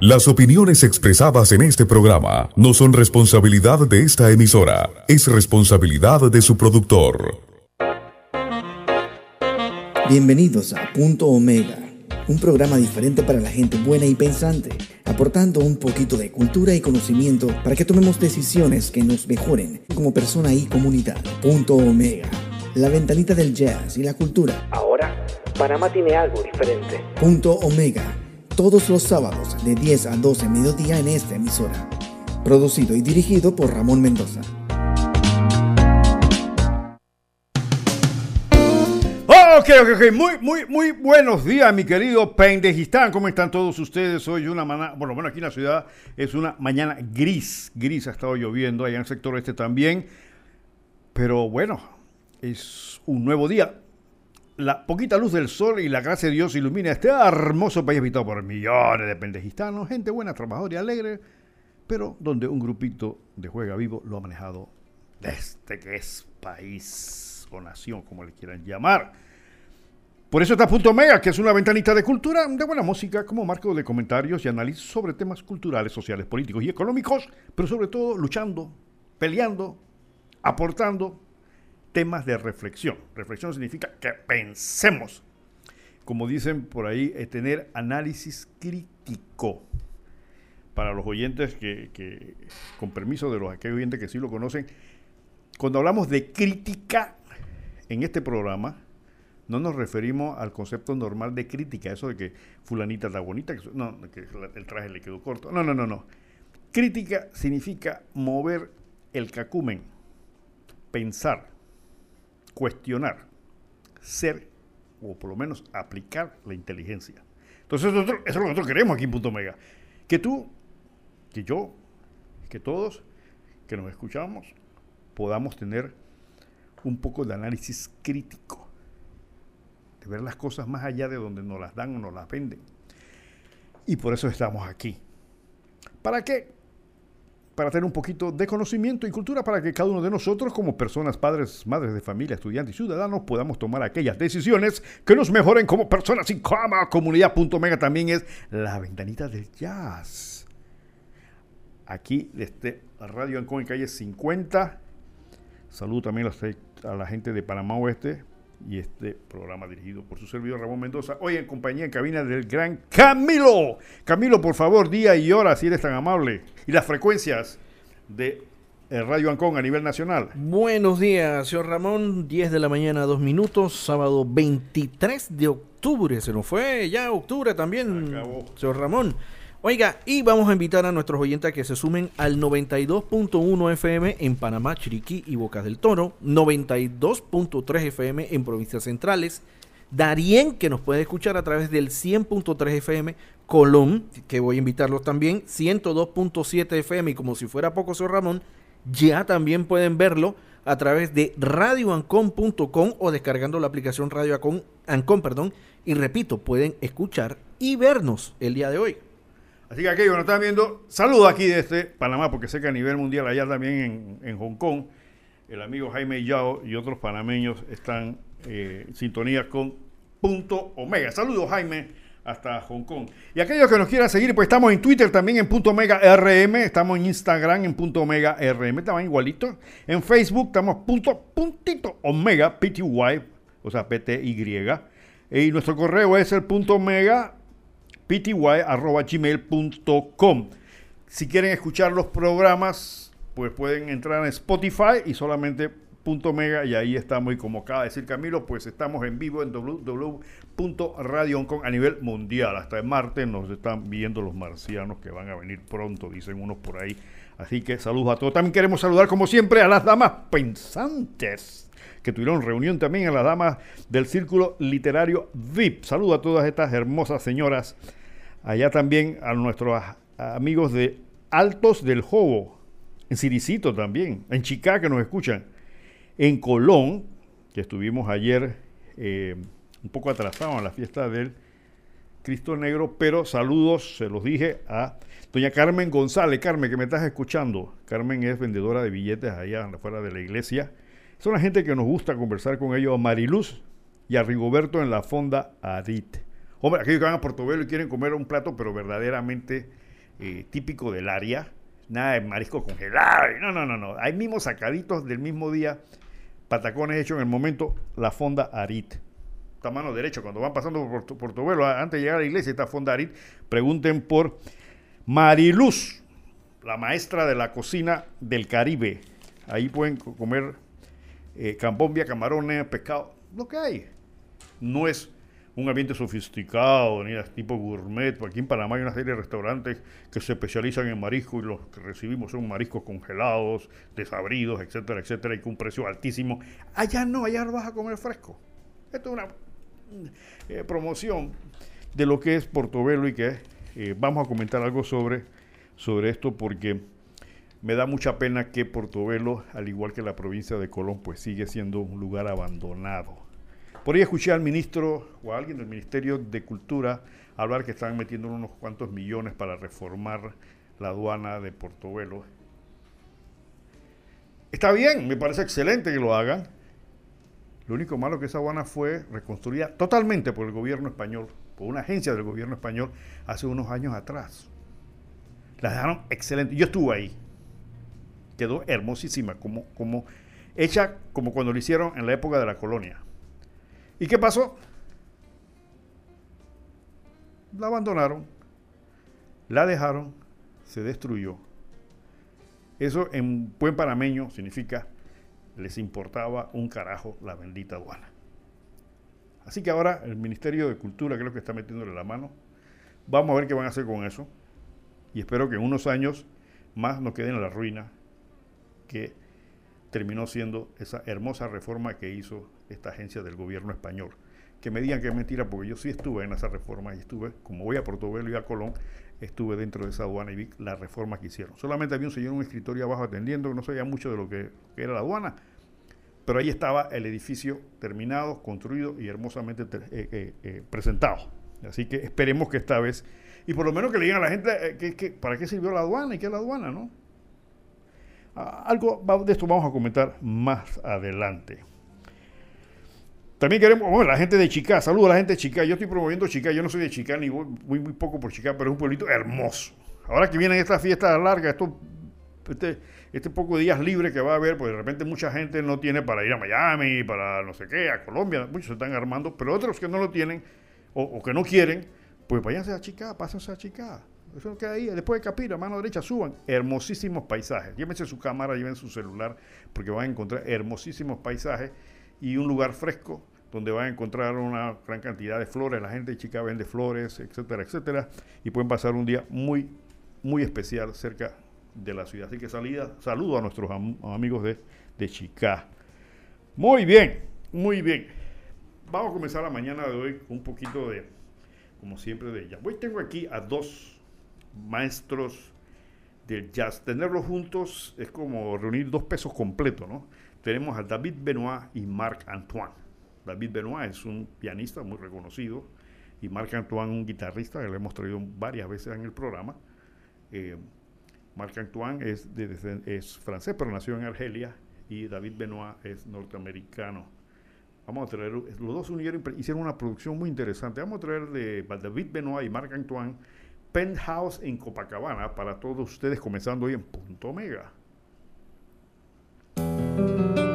Las opiniones expresadas en este programa no son responsabilidad de esta emisora, es responsabilidad de su productor. Bienvenidos a Punto Omega, un programa diferente para la gente buena y pensante, aportando un poquito de cultura y conocimiento para que tomemos decisiones que nos mejoren como persona y comunidad. Punto Omega, la ventanita del jazz y la cultura. Ahora, Panamá tiene algo diferente. Punto Omega todos los sábados de 10 a 12 mediodía en esta emisora. Producido y dirigido por Ramón Mendoza. Ok, ok, ok. Muy, muy, muy buenos días, mi querido Pendejistán. ¿Cómo están todos ustedes? Hoy una mañana, bueno, bueno, aquí en la ciudad es una mañana gris. Gris ha estado lloviendo, allá en el sector este también. Pero bueno, es un nuevo día la poquita luz del sol y la gracia de Dios ilumina este hermoso país habitado por millones de pendejistanos, gente buena, trabajadora y alegre, pero donde un grupito de juega vivo lo ha manejado desde que es país o nación, como le quieran llamar. Por eso está Punto Mega, que es una ventanita de cultura, de buena música, como marco de comentarios y análisis sobre temas culturales, sociales, políticos y económicos, pero sobre todo luchando, peleando, aportando temas de reflexión. Reflexión significa que pensemos. Como dicen por ahí, es tener análisis crítico. Para los oyentes que, con permiso de los aquellos oyentes que sí lo conocen, cuando hablamos de crítica en este programa, no nos referimos al concepto normal de crítica, eso de que fulanita está bonita, que, no, que el traje le quedó corto. No, no, no, no. Crítica significa mover el cacumen, pensar, cuestionar, ser o por lo menos aplicar la inteligencia. Entonces eso es lo que nosotros queremos aquí en Punto Mega. Que tú, que yo, que todos que nos escuchamos podamos tener un poco de análisis crítico, de ver las cosas más allá de donde nos las dan o nos las venden. Y por eso estamos aquí. ¿Para qué? Para tener un poquito de conocimiento y cultura para que cada uno de nosotros, como personas, padres, madres de familia, estudiantes y ciudadanos, podamos tomar aquellas decisiones que nos mejoren como personas y como comunidad. Punto mega también es la ventanita del jazz. Aquí desde Radio Ancón en calle 50. Saludo también a la gente de Panamá Oeste, y este programa dirigido por su servidor Ramón Mendoza, hoy en compañía en cabina del gran Camilo. Camilo, por favor, día y hora, si eres tan amable, y las frecuencias de eh, Radio Ancón a nivel nacional. Buenos días, señor Ramón, 10 de la mañana, dos minutos, sábado 23 de octubre, se nos fue ya octubre también, señor Ramón. Oiga, y vamos a invitar a nuestros oyentes a que se sumen al 92.1 FM en Panamá, Chiriquí y Bocas del Toro, 92.3 FM en provincias centrales, Darien, que nos puede escuchar a través del 100.3 FM, Colón, que voy a invitarlos también, 102.7 FM, y como si fuera poco, señor Ramón, ya también pueden verlo a través de radioancon.com o descargando la aplicación Radio Ancon, perdón, y repito, pueden escuchar y vernos el día de hoy. Así que aquellos que nos están viendo, saludo aquí desde Panamá, porque sé que a nivel mundial, allá también en, Hong Kong, el amigo Jaime Yao y otros panameños están eh, en sintonía con Punto Omega. Saludos, Jaime, hasta Hong Kong. Y aquellos que nos quieran seguir, pues estamos en Twitter también en Punto Omega RM, estamos en Instagram en Punto Omega RM, estamos igualito. En Facebook estamos punto, puntito Omega, PTY, o sea, PTY. Y nuestro correo es el punto Omega pty.gmail.com. Si quieren escuchar los programas, pues pueden entrar en Spotify y solamente punto mega y ahí estamos y como acaba de decir Camilo, pues estamos en vivo en www.radioncon a nivel mundial. Hasta el martes nos están viendo los marcianos que van a venir pronto, dicen unos por ahí. Así que saludos a todos. También queremos saludar como siempre a las damas pensantes que tuvieron reunión también a las damas del Círculo Literario VIP. Saludo a todas estas hermosas señoras. Allá también a nuestros amigos de Altos del Jobo, en Ciricito también, en Chicago que nos escuchan, en Colón, que estuvimos ayer eh, un poco atrasados en la fiesta del Cristo Negro, pero saludos, se los dije, a doña Carmen González. Carmen, que me estás escuchando. Carmen es vendedora de billetes allá afuera de la iglesia son la gente que nos gusta conversar con ellos, a Mariluz y a Rigoberto en la fonda Adit. Hombre, aquellos que van a Portobelo y quieren comer un plato, pero verdaderamente eh, típico del área, nada de marisco congelado, no, no, no, no. Hay mismos sacaditos del mismo día, patacones hechos en el momento, la fonda Arit. Está mano derecha, cuando van pasando por Portobelo, antes de llegar a la iglesia, está fonda Arit, pregunten por Mariluz, la maestra de la cocina del Caribe. Ahí pueden comer eh, cambombia, camarones, pescado, lo que hay. No es un ambiente sofisticado, ni tipo gourmet. Aquí en Panamá hay una serie de restaurantes que se especializan en marisco y los que recibimos son mariscos congelados, desabridos, etcétera, etcétera, y con un precio altísimo. Allá no, allá lo vas a comer fresco. Esto es una eh, promoción de lo que es Portobelo y que eh, vamos a comentar algo sobre, sobre esto porque me da mucha pena que Portobelo, al igual que la provincia de Colón, pues sigue siendo un lugar abandonado. Por ahí escuché al ministro o a alguien del Ministerio de Cultura hablar que están metiendo unos cuantos millones para reformar la aduana de Portobelo. Está bien, me parece excelente que lo hagan. Lo único malo que esa aduana fue reconstruida totalmente por el gobierno español, por una agencia del gobierno español hace unos años atrás. La dejaron excelente. Yo estuve ahí quedó hermosísima, como, como hecha como cuando lo hicieron en la época de la colonia. ¿Y qué pasó? La abandonaron, la dejaron, se destruyó. Eso en buen panameño significa les importaba un carajo la bendita aduana. Así que ahora el Ministerio de Cultura creo que está metiéndole la mano. Vamos a ver qué van a hacer con eso. Y espero que en unos años más no queden en la ruina que terminó siendo esa hermosa reforma que hizo esta agencia del gobierno español. Que me digan que es mentira, porque yo sí estuve en esa reforma y estuve, como voy a Portobelo y a Colón, estuve dentro de esa aduana y vi la reforma que hicieron. Solamente había un señor en un escritorio abajo atendiendo, no sabía mucho de lo que, era la aduana, pero ahí estaba el edificio terminado, construido y hermosamente eh, eh, eh, presentado. Así que esperemos que esta vez, y por lo menos que le digan a la gente que, para qué sirvió la aduana y qué es la aduana, ¿no? Ah, algo de esto vamos a comentar más adelante. También queremos, bueno, la gente de Chica, saludo a la gente de Chica. Yo estoy promoviendo Chica, yo no soy de Chica ni voy muy, muy poco por Chica, pero es un pueblito hermoso. Ahora que vienen estas fiestas largas, esto, este, este poco de días libres que va a haber, pues de repente mucha gente no tiene para ir a Miami, para no sé qué, a Colombia, muchos se están armando, pero otros que no lo tienen o, que no quieren, pues váyanse a Chica, pásense a Chica. Eso queda ahí. Después de Capira, mano derecha, suban. Hermosísimos paisajes. Llévense su cámara, lleven su celular, porque van a encontrar hermosísimos paisajes y un lugar fresco donde van a encontrar una gran cantidad de flores. La gente de Chica vende flores, etcétera, etcétera. Y pueden pasar un día muy, muy especial cerca de la ciudad. Así que salida, saludo a nuestros amigos de, de Chica. Muy bien, muy bien. Vamos a comenzar la mañana de hoy con un poquito de, como siempre, de ella. Hoy tengo aquí a dos maestros del jazz. Tenerlos juntos es como reunir dos pesos completos, ¿no? Tenemos a David Benoit y Marc Antoine. David Benoit es un pianista muy reconocido y Marc Antoine un guitarrista que le hemos traído varias veces en el programa. Eh, Marc Antoine es, francés, pero nació en Argelia y David Benoit es norteamericano. Vamos a traer, los dos unieron, hicieron una producción muy interesante. Vamos a traer de David Benoit y Marc Antoine Penthouse en Copacabana para todos ustedes, comenzando hoy en Punto Omega.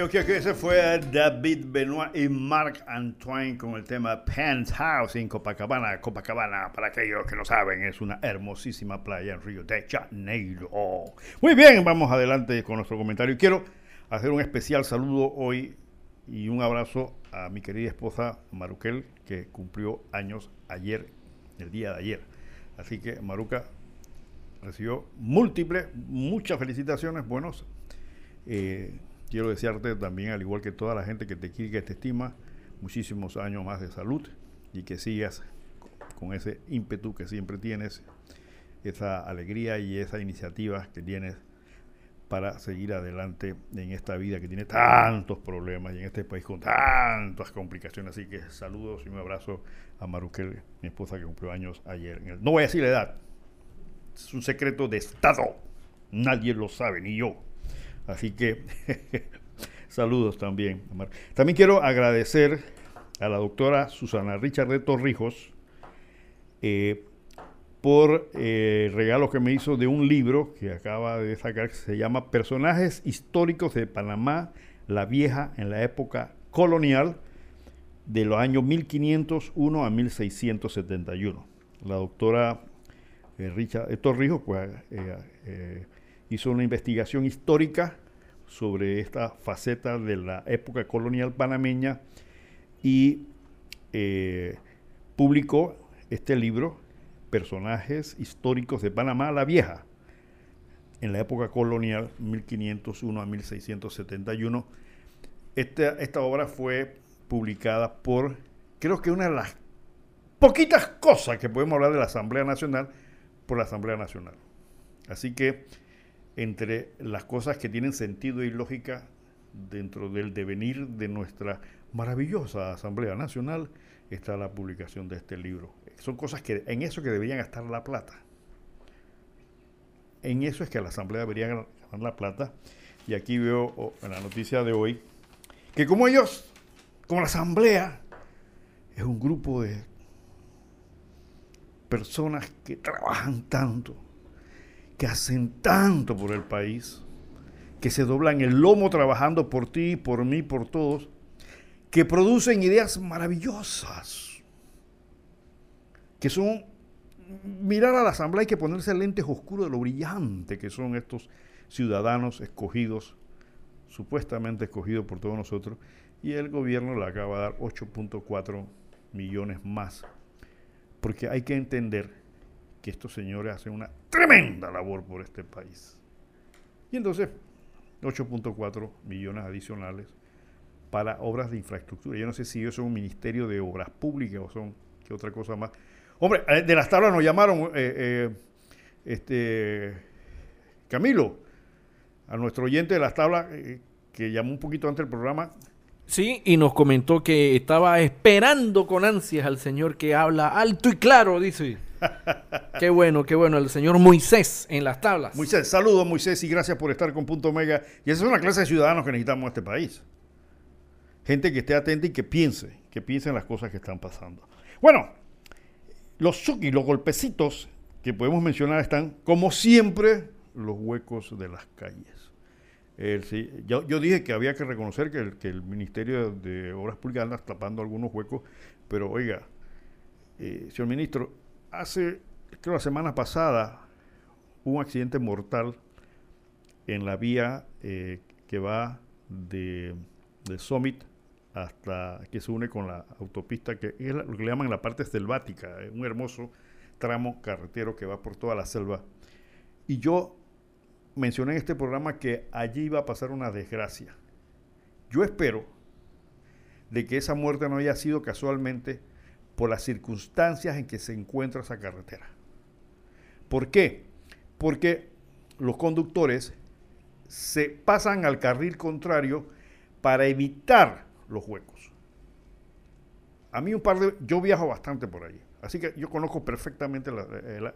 Ok, ok, ese fue David Benoit y Marc Antoine con el tema Penthouse en Copacabana. Copacabana, para aquellos que no saben, es una hermosísima playa en Río de Janeiro. Muy bien, vamos adelante con nuestro comentario. Quiero hacer un especial saludo hoy y un abrazo a mi querida esposa Maruquel, que cumplió años ayer, el día de ayer. Así que Maruca recibió múltiples, muchas felicitaciones, buenos. Eh, quiero desearte también, al igual que toda la gente que te quiere, que te estima, muchísimos años más de salud y que sigas con ese ímpetu que siempre tienes, esa alegría y esa iniciativa que tienes para seguir adelante en esta vida que tiene tantos problemas y en este país con tantas complicaciones. Así que saludos y un abrazo a Maruquel, mi esposa que cumplió años ayer. No voy a decir la edad, es un secreto de Estado, nadie lo sabe, ni yo. Así que saludos también. También quiero agradecer a la doctora Susana Richard de Torrijos eh, por eh, el regalo que me hizo de un libro que acaba de sacar, que se llama Personajes históricos de Panamá, la vieja en la época colonial, de los años 1501 a 1671. La doctora eh, Richard Torrijos, pues, hizo una investigación histórica sobre esta faceta de la época colonial panameña y eh, publicó este libro, Personajes históricos de Panamá la Vieja, en la época colonial 1501 a 1671. Esta, esta obra fue publicada por, creo que una de las poquitas cosas que podemos hablar de la Asamblea Nacional, por la Asamblea Nacional. Así que entre las cosas que tienen sentido y lógica dentro del devenir de nuestra maravillosa Asamblea Nacional está la publicación de este libro. Son cosas que en eso que deberían gastar la plata. En eso es que la Asamblea debería ganar la plata. Y aquí veo oh, en la noticia de hoy que como ellos, como la Asamblea, es un grupo de personas que trabajan tanto, que hacen tanto por el país, que se doblan el lomo trabajando por ti, por mí, por todos, que producen ideas maravillosas, que son mirar a la asamblea hay que ponerse lentes oscuros de lo brillante que son estos ciudadanos escogidos, supuestamente escogidos por todos nosotros, y el gobierno le acaba de dar 8.4 millones más, porque hay que entender que estos señores hacen una tremenda labor por este país. Y entonces, 8.4 millones adicionales para obras de infraestructura. Yo no sé si ellos son un ministerio de obras públicas o son qué otra cosa más. Hombre, eh, de las tablas nos llamaron, eh, eh, este, Camilo, a nuestro oyente de las tablas, que llamó un poquito antes del programa. Sí, y nos comentó que estaba esperando con ansias al señor que habla alto y claro, dice. qué bueno, qué bueno, el señor Moisés en las tablas. Moisés, saludos Moisés y gracias por estar con Punto Omega. Y esa es una clase de ciudadanos que necesitamos en este país gente que esté atenta y que piense, que piense en las cosas que están pasando. Bueno, los chuki, los golpecitos que podemos mencionar están, como siempre, los huecos de las calles. yo, dije que había que reconocer que el, que el, Ministerio de Obras Públicas anda tapando algunos huecos, pero oiga, eh, señor ministro, hace, creo la semana pasada, un accidente mortal en la vía eh, que va de, de Summit hasta que se une con la autopista, que es lo que le llaman la parte selvática, un hermoso tramo carretero que va por toda la selva. Y yo mencioné en este programa que allí iba a pasar una desgracia. Yo espero de que esa muerte no haya sido casualmente por las circunstancias en que se encuentra esa carretera. ¿Por qué? Porque los conductores se pasan al carril contrario para evitar los huecos. A mí un par de... Yo viajo bastante por allí, así que yo conozco perfectamente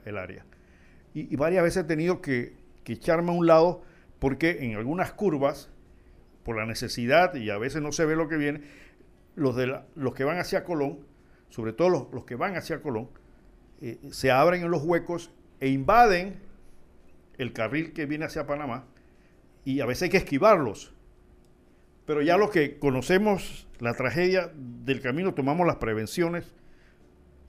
el, área. Y, varias veces he tenido que, echarme a un lado porque en algunas curvas, por la necesidad y a veces no se ve lo que viene, los, de los que van hacia Colón, sobre todo los, que van hacia Colón, eh, se abren en los huecos e invaden el carril que viene hacia Panamá y a veces hay que esquivarlos. Pero ya los que conocemos la tragedia del camino tomamos las prevenciones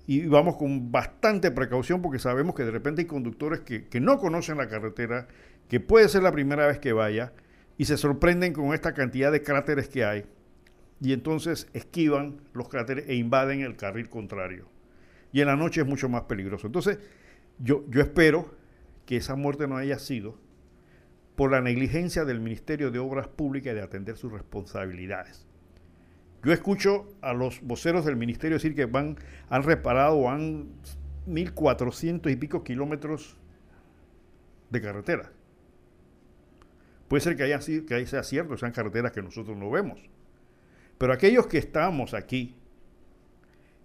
y vamos con bastante precaución porque sabemos que de repente hay conductores que, no conocen la carretera, que puede ser la primera vez que vaya y se sorprenden con esta cantidad de cráteres que hay y entonces esquivan los cráteres e invaden el carril contrario. Y en la noche es mucho más peligroso. Entonces, yo, yo espero que esa muerte no haya sido por la negligencia del Ministerio de Obras Públicas de atender sus responsabilidades. Yo escucho a los voceros del ministerio decir que van, han reparado han 1.400 y pico kilómetros de carretera. Puede ser que, haya, que ahí sea cierto, sean carreteras que nosotros no vemos. Pero aquellos que estamos aquí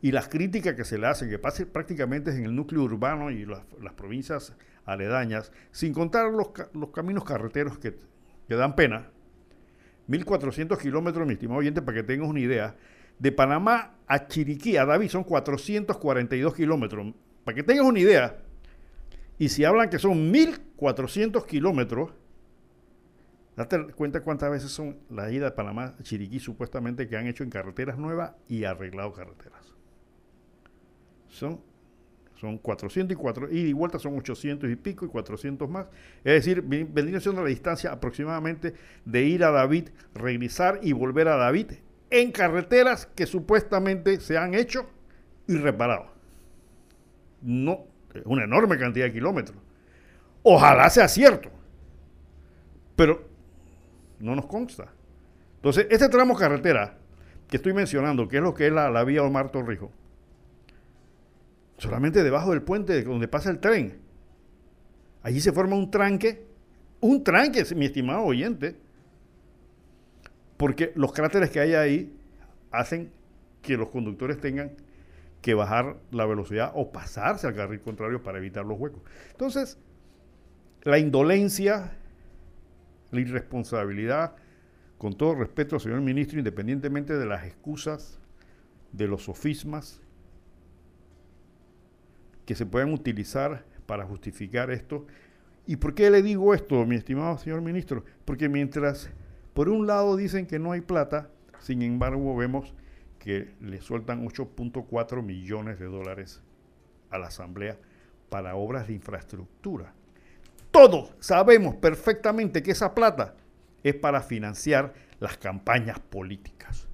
y las críticas que se le hacen, que pase prácticamente en el núcleo urbano y las, las provincias aledañas, sin contar los, caminos carreteros que, que dan pena. 1.400 kilómetros, mi estimado oyente, para que tengas una idea. De Panamá a Chiriquí, a David, son 442 kilómetros. Para que tengas una idea. Y si hablan que son 1.400 kilómetros, date cuenta cuántas veces son la ida de Panamá a Chiriquí, supuestamente, que han hecho en carreteras nuevas y arreglado carreteras. Son son 400 y 4, y vuelta son 800 y pico y 400 más. Es decir, vendría siendo la distancia aproximadamente de ir a David, regresar y volver a David en carreteras que supuestamente se han hecho y reparado. No, es una enorme cantidad de kilómetros. Ojalá sea cierto, pero no nos consta. Entonces, este tramo carretera que estoy mencionando, que es lo que es la, la vía Omar Torrijos, solamente debajo del puente donde pasa el tren. Allí se forma un tranque, un tranque, mi estimado oyente, porque los cráteres que hay ahí hacen que los conductores tengan que bajar la velocidad o pasarse al carril contrario para evitar los huecos. Entonces, la indolencia, la irresponsabilidad, con todo respeto señor ministro, independientemente de las excusas, de los sofismas que se puedan utilizar para justificar esto. ¿Y por qué le digo esto, mi estimado señor ministro? Porque mientras por un lado dicen que no hay plata, sin embargo vemos que le sueltan 8.4 millones de dólares a la Asamblea para obras de infraestructura. Todos sabemos perfectamente que esa plata es para financiar las campañas políticas.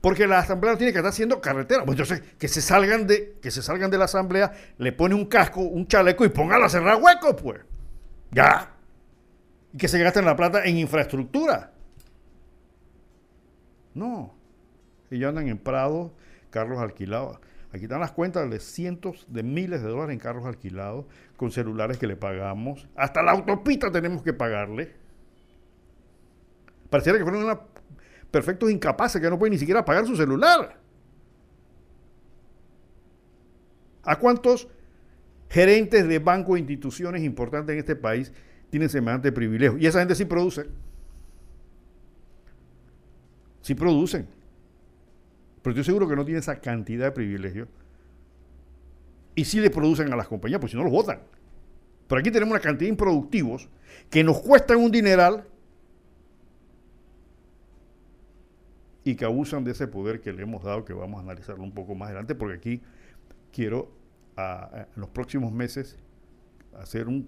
Porque la asamblea tiene que estar haciendo carretera. Pues entonces, que se salgan de, que se salgan de la asamblea, le pone un casco, un chaleco y póngala a cerrar huecos, pues. Ya. Y que se gasten la plata en infraestructura. No. Ellos andan en Prado, carros alquilados. Aquí están las cuentas de cientos de miles de dólares en carros alquilados, con celulares que le pagamos. Hasta la autopista tenemos que pagarle. Pareciera que fueron una perfectos incapaces que no pueden ni siquiera pagar su celular. ¿A cuántos gerentes de bancos e instituciones importantes en este país tienen semejante privilegio? Y esa gente sí produce. Sí producen. Pero estoy seguro que no tiene esa cantidad de privilegios. Y sí le producen a las compañías, pues si no los votan. Pero aquí tenemos una cantidad de improductivos que nos cuestan un dineral y que abusan de ese poder que le hemos dado, que vamos a analizarlo un poco más adelante, porque aquí quiero en los próximos meses hacer un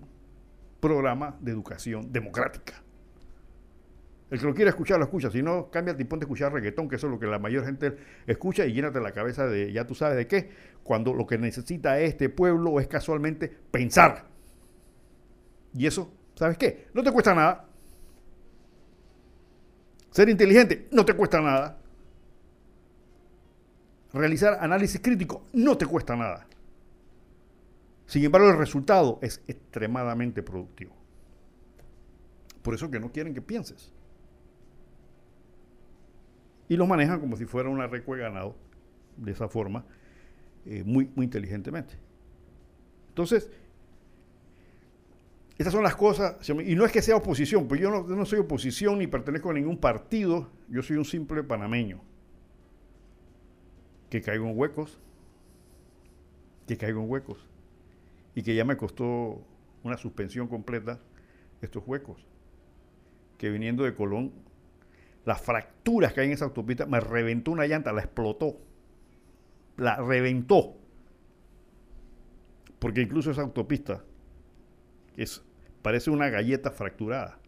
programa de educación democrática. El que lo quiera escuchar, lo escucha. Si no, cambia y ponte a escuchar reggaetón, que eso es lo que la mayor gente escucha, y llénate la cabeza de, ya tú sabes de qué, cuando lo que necesita este pueblo es casualmente pensar. Y eso, ¿sabes qué? No te cuesta nada. Ser inteligente no te cuesta nada. Realizar análisis crítico no te cuesta nada. Sin embargo, el resultado es extremadamente productivo. Por eso que no quieren que pienses. Y lo manejan como si fuera una recua de ganado, de esa forma, eh, muy, muy inteligentemente. Entonces, estas son las cosas, y no es que sea oposición, pues yo no, soy oposición ni pertenezco a ningún partido, yo soy un simple panameño que caigo en huecos, que caigo en huecos, y que ya me costó una suspensión completa estos huecos, que viniendo de Colón, las fracturas que hay en esa autopista, me reventó una llanta, la explotó, la reventó, porque incluso esa autopista es, parece una galleta fracturada.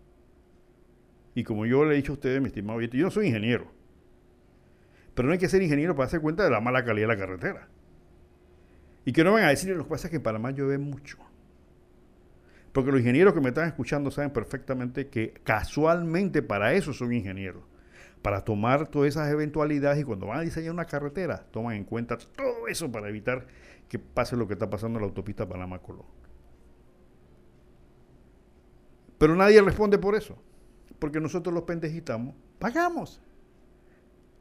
Y como yo le he dicho a ustedes, mi estimado yo no soy ingeniero. Pero no hay que ser ingeniero para darse cuenta de la mala calidad de la carretera. Y que no van a decir, lo que pasa es que en Panamá llueve mucho. Porque los ingenieros que me están escuchando saben perfectamente que casualmente para eso son ingenieros. Para tomar todas esas eventualidades y cuando van a diseñar una carretera, toman en cuenta todo eso para evitar que pase lo que está pasando en la autopista Panamá-Colón. Pero nadie responde por eso. Porque nosotros los pendejitamos, pagamos.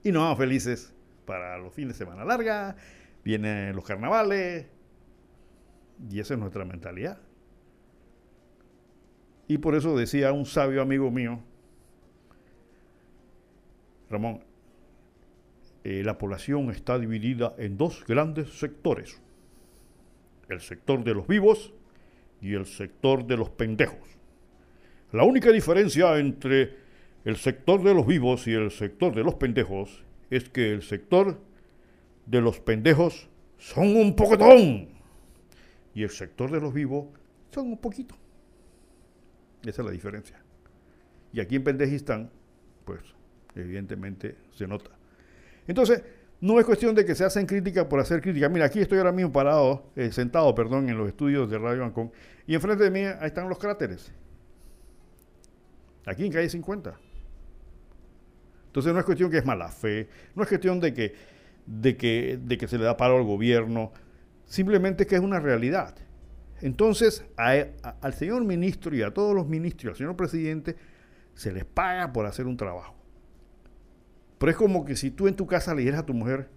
Y nos vamos felices para los fines de semana larga, vienen los carnavales. Y esa es nuestra mentalidad. Y por eso decía un sabio amigo mío, Ramón, eh, la población está dividida en dos grandes sectores. El sector de los vivos y el sector de los pendejos. La única diferencia entre el sector de los vivos y el sector de los pendejos es que el sector de los pendejos son un pocotón y el sector de los vivos son un poquito. Esa es la diferencia. Y aquí en Pendejistán, pues evidentemente se nota. Entonces, no es cuestión de que se hacen críticas por hacer crítica. Mira, aquí estoy ahora mismo parado, eh, sentado, perdón, en los estudios de Radio Ancón, y enfrente de mí ahí están los cráteres. Aquí en calle 50. Entonces no es cuestión que es mala fe, no es cuestión de que, de que, de que se le da paro al gobierno, simplemente que es una realidad. Entonces al señor ministro y a todos los ministros al señor presidente se les paga por hacer un trabajo. Pero es como que si tú en tu casa le dijeras a tu mujer,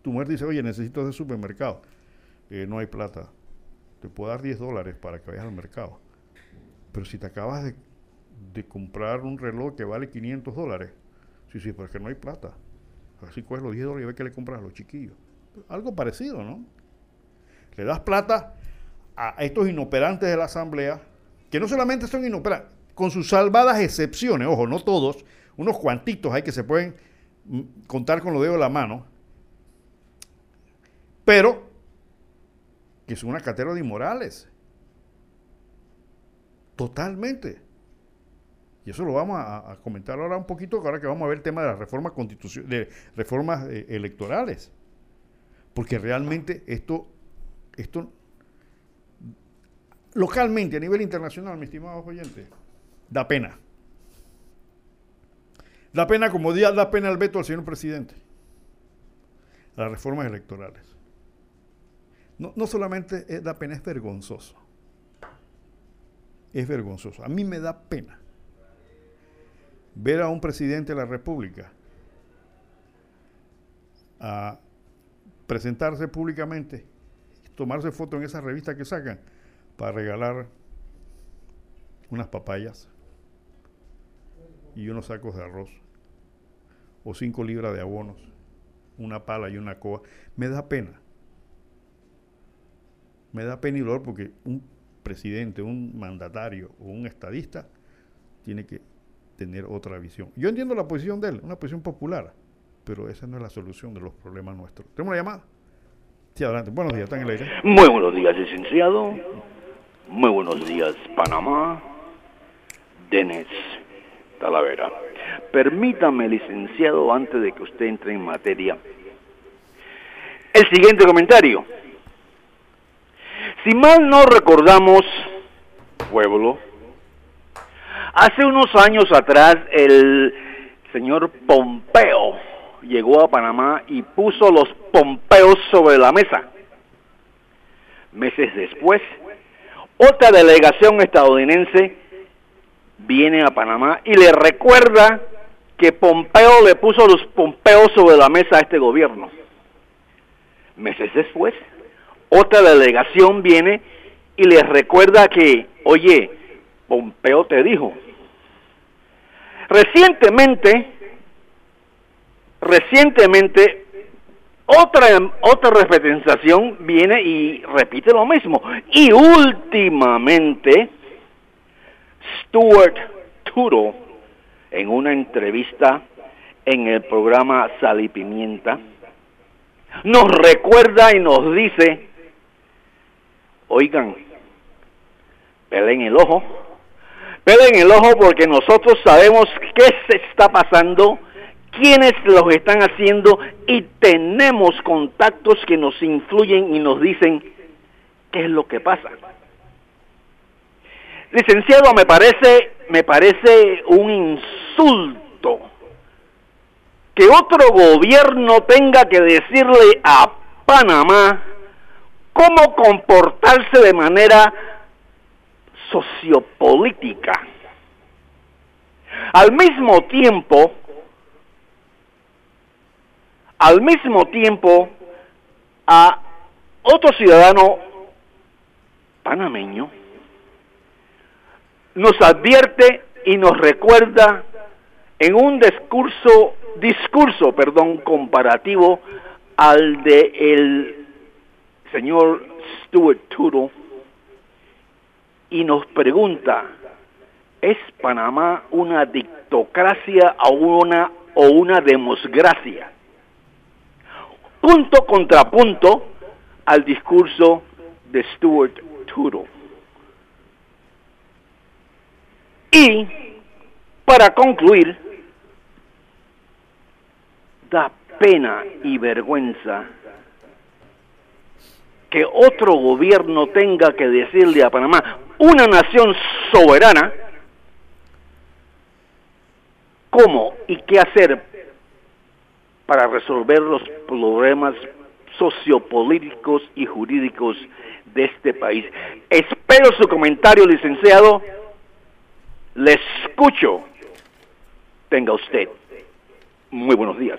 tu mujer dice, oye, necesito ese supermercado. Eh, no hay plata. Te puedo dar 10 dólares para que vayas al mercado. Pero si te acabas de, de comprar un reloj que vale 500 dólares, sí, sí, pero es que no hay plata. Así coges los 10 dólares y ves que le compras a los chiquillos. Algo parecido, ¿no? Le das plata a estos inoperantes de la Asamblea, que no solamente son inoperantes, con sus salvadas excepciones, ojo, no todos, unos cuantitos hay que se pueden mm, contar con los dedos de la mano, pero que son una catedra de inmorales. Totalmente. Y eso lo vamos a, comentar ahora un poquito, ahora que vamos a ver el tema de las reformas de reformas eh, electorales. Porque realmente esto, esto localmente, a nivel internacional, mis estimados oyentes, da pena. Da pena como día da pena el veto al señor presidente. Las reformas electorales. No, no solamente da pena, es vergonzoso. Es vergonzoso. A mí me da pena ver a un presidente de la República a presentarse públicamente, tomarse foto en esa revista que sacan para regalar unas papayas y unos sacos de arroz o cinco libras de abonos, una pala y una coa. Me da pena. Me da pena y dolor porque un presidente, un mandatario o un estadista tiene que tener otra visión. Yo entiendo la posición de él, una posición popular, pero esa no es la solución de los problemas nuestros. ¿Tenemos una llamada? Sí, adelante. Buenos días, están en el aire. Muy buenos días, licenciado. Muy buenos días, Panamá. Denis Talavera. Permítame, licenciado, antes de que usted entre en materia, el siguiente comentario. Si mal no recordamos, pueblo, Hace unos años atrás el señor Pompeo llegó a Panamá y puso los Pompeos sobre la mesa. Meses después, otra delegación estadounidense viene a Panamá y le recuerda que Pompeo le puso los Pompeos sobre la mesa a este gobierno. Meses después, otra delegación viene y le recuerda que, oye, Pompeo te dijo, Recientemente, recientemente, otra, otra representación viene y repite lo mismo. Y últimamente, Stuart Turo, en una entrevista en el programa Sal y Pimienta, nos recuerda y nos dice, oigan, pelen el ojo, en el ojo porque nosotros sabemos qué se está pasando, quiénes los están haciendo y tenemos contactos que nos influyen y nos dicen qué es lo que pasa. Licenciado, me parece, me parece un insulto que otro gobierno tenga que decirle a Panamá cómo comportarse de manera sociopolítica. Al mismo tiempo, al mismo tiempo, a otro ciudadano panameño nos advierte y nos recuerda en un discurso, discurso, perdón, comparativo al de el señor Stuart Tuttle y nos pregunta, ¿es Panamá una dictocracia o una, o una demosgracia? Punto contrapunto al discurso de Stuart Tuttle. Y, para concluir, da pena y vergüenza que otro gobierno tenga que decirle a Panamá, una nación soberana, cómo y qué hacer para resolver los problemas sociopolíticos y jurídicos de este país. Espero su comentario, licenciado. Le escucho. Tenga usted. Muy buenos días.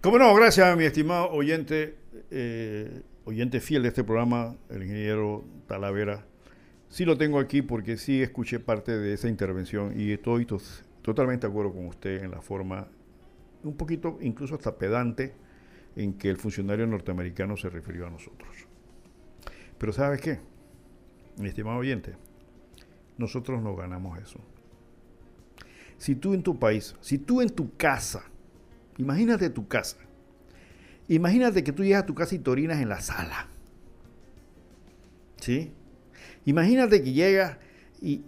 Como no, gracias mi estimado oyente, eh, oyente fiel de este programa, el ingeniero Talavera. Sí lo tengo aquí porque sí escuché parte de esa intervención y estoy totalmente de acuerdo con usted en la forma, un poquito incluso hasta pedante, en que el funcionario norteamericano se refirió a nosotros. Pero ¿sabes qué? Mi estimado oyente, nosotros no ganamos eso. Si tú en tu país, si tú en tu casa, Imagínate tu casa. Imagínate que tú llegas a tu casa y te orinas en la sala. ¿Sí? Imagínate que llegas y,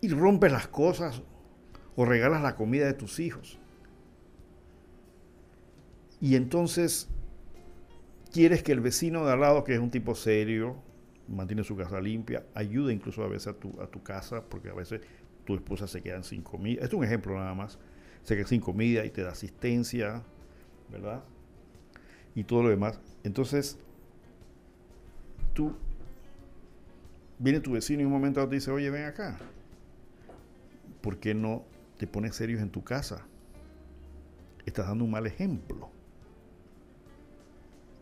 y rompes las cosas o regalas la comida de tus hijos. Y entonces quieres que el vecino de al lado, que es un tipo serio, mantiene su casa limpia, ayude incluso a veces a tu, a tu casa, porque a veces tu esposa se queda sin comida. Esto es un ejemplo nada más se queda sin comida y te da asistencia, ¿verdad? Y todo lo demás. Entonces, tú, viene tu vecino y un momento te dice, oye, ven acá. ¿Por qué no te pones serios en tu casa? Estás dando un mal ejemplo.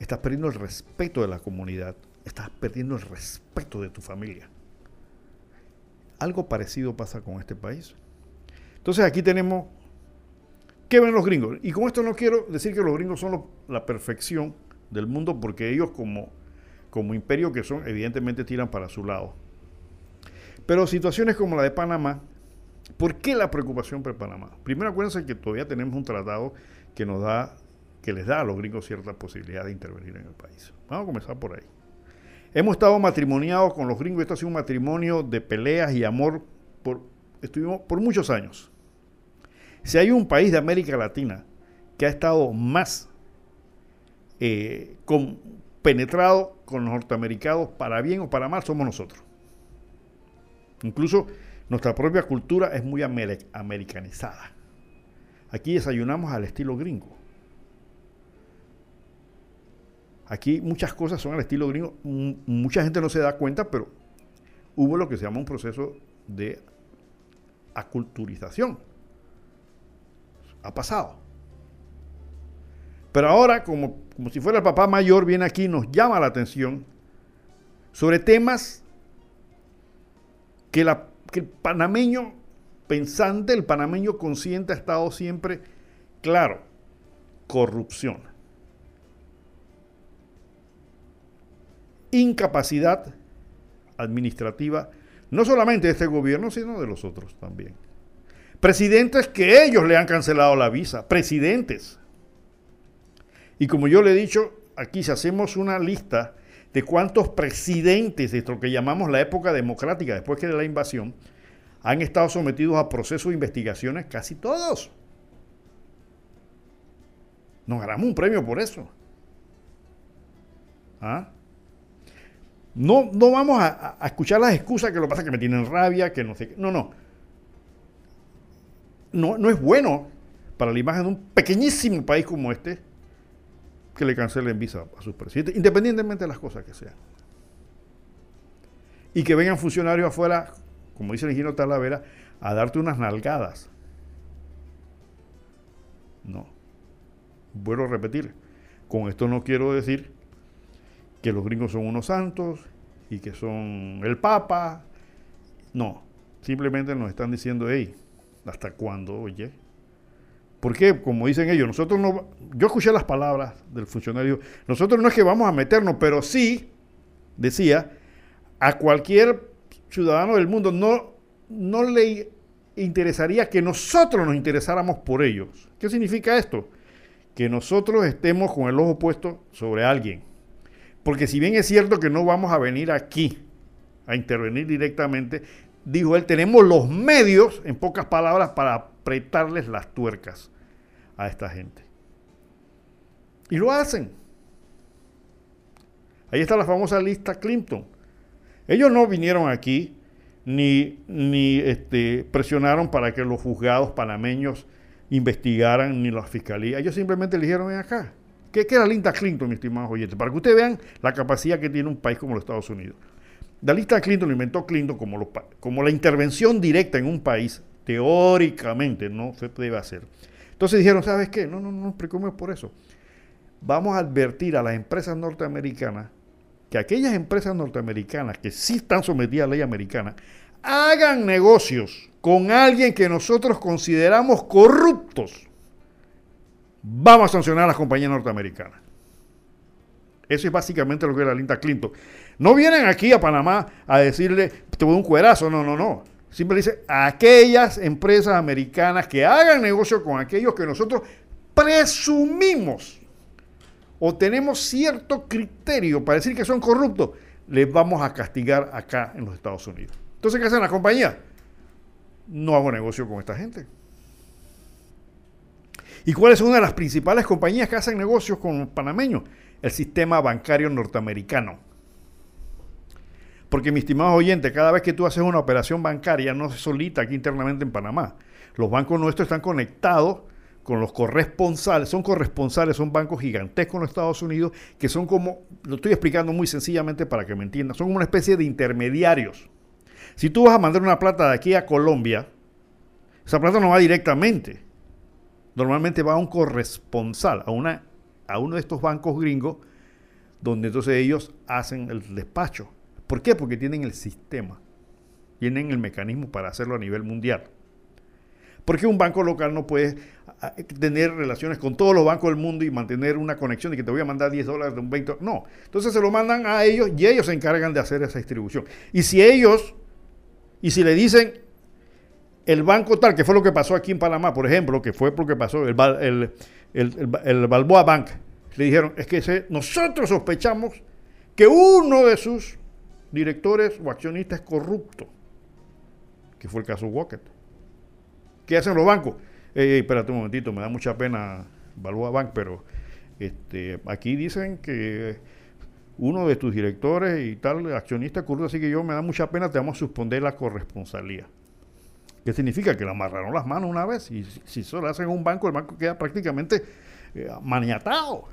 Estás perdiendo el respeto de la comunidad. Estás perdiendo el respeto de tu familia. Algo parecido pasa con este país. Entonces aquí tenemos ¿Qué ven los gringos? Y con esto no quiero decir que los gringos son la perfección del mundo, porque ellos como, como imperio que son, evidentemente tiran para su lado. Pero situaciones como la de Panamá, ¿por qué la preocupación por Panamá? Primero acuérdense que todavía tenemos un tratado que nos da, que les da a los gringos cierta posibilidad de intervenir en el país. Vamos a comenzar por ahí. Hemos estado matrimoniados con los gringos, esto ha sido un matrimonio de peleas y amor por, estuvimos por muchos años. Si hay un país de América Latina que ha estado más eh, penetrado con los norteamericanos para bien o para mal, somos nosotros. Incluso nuestra propia cultura es muy americanizada. Aquí desayunamos al estilo gringo. Aquí muchas cosas son al estilo gringo. mucha gente no se da cuenta, pero hubo lo que se llama un proceso de aculturización ha pasado. Pero ahora, como, como si fuera el papá mayor, viene aquí y nos llama la atención sobre temas que, la, que el panameño pensante, el panameño consciente ha estado siempre claro. Corrupción. Incapacidad administrativa, no solamente de este gobierno, sino de los otros también. Presidentes que ellos le han cancelado la visa. Presidentes. Y como yo le he dicho, aquí si hacemos una lista de cuántos presidentes de lo que llamamos la época democrática, después que de la invasión, han estado sometidos a procesos de investigaciones, casi todos. Nos ganamos un premio por eso. ¿Ah? No, no vamos a, escuchar las excusas que lo pasa que me tienen rabia, que no sé qué. No, no no, es bueno para la imagen de un pequeñísimo país como este que le cancelen visa a sus presidentes, independientemente de las cosas que sean. Y que vengan funcionarios afuera, como dice el ingeniero Talavera, a darte unas nalgadas. No. Vuelvo a repetir, con esto no quiero decir que los gringos son unos santos y que son el Papa. No, simplemente nos están diciendo, hey, ¿Hasta cuándo, oye? Porque, como dicen ellos, nosotros no. Yo escuché las palabras del funcionario. Nosotros no es que vamos a meternos, pero sí, decía, a cualquier ciudadano del mundo no, no le interesaría que nosotros nos interesáramos por ellos. ¿Qué significa esto? Que nosotros estemos con el ojo puesto sobre alguien. Porque si bien es cierto que no vamos a venir aquí a intervenir directamente, dijo él, tenemos los medios, en pocas palabras, para apretarles las tuercas a esta gente. Y lo hacen. Ahí está la famosa lista Clinton. Ellos no vinieron aquí ni, ni este, presionaron para que los juzgados panameños investigaran, ni la fiscalía. Ellos simplemente eligieron ven acá. ¿Qué, ¿Qué, era Linda Clinton, mis estimados oyentes? Para que ustedes vean la capacidad que tiene un país como los Estados Unidos. La lista Clinton lo inventó Clinton como, como la intervención directa en un país, teóricamente no se debe hacer. Entonces dijeron, ¿sabes qué? No, no, no nos preocupemos por eso. vamos a advertir a las empresas norteamericanas que aquellas empresas norteamericanas que sí están sometidas a la ley americana hagan negocios con alguien que nosotros consideramos corruptos, vamos a sancionar a las compañías norteamericanas. Eso es básicamente lo que era Linda Clinton. No vienen aquí a Panamá a decirle, te voy un cuerazo, no, no, no. Siempre dice, aquellas empresas americanas que hagan negocio con aquellos que nosotros presumimos o tenemos cierto criterio para decir que son corruptos, les vamos a castigar acá en los Estados Unidos. Entonces, ¿qué hacen las compañías? No hago negocio con esta gente. ¿Y cuál es una de las principales compañías que hacen negocios con panameños? El sistema bancario norteamericano. Porque mi estimado oyente, cada vez que tú haces una operación bancaria, no se solita aquí internamente en Panamá. Los bancos nuestros están conectados con los corresponsales, son corresponsales, son bancos gigantescos en los Estados Unidos, que son como, lo estoy explicando muy sencillamente para que me entiendan, son como una especie de intermediarios. Si tú vas a mandar una plata de aquí a Colombia, esa plata no va directamente. Normalmente va a un corresponsal, a, una, a uno de estos bancos gringos, donde entonces ellos hacen el despacho. ¿Por qué? Porque tienen el sistema, tienen el mecanismo para hacerlo a nivel mundial. Porque un banco local no puede tener relaciones con todos los bancos del mundo y mantener una conexión de que te voy a mandar 10 dólares de un 20. No. Entonces se lo mandan a ellos y ellos se encargan de hacer esa distribución. Y si ellos, y si le dicen el banco tal, que fue lo que pasó aquí en Panamá, por ejemplo, que fue lo que pasó, el, el, Balboa Bank, le dijeron, es que nosotros sospechamos que uno de sus directores o accionistas es corrupto, que fue el caso Walker. ¿Qué hacen los bancos? espérate un momentito, me da mucha pena Balboa Bank, pero este, aquí dicen que uno de tus directores y tal accionista corrupto, así que yo me da mucha pena, te vamos a suspender la corresponsalía. ¿Qué significa? Que le amarraron las manos una vez y si, eso lo hacen en un banco, el banco queda prácticamente eh, maniatado.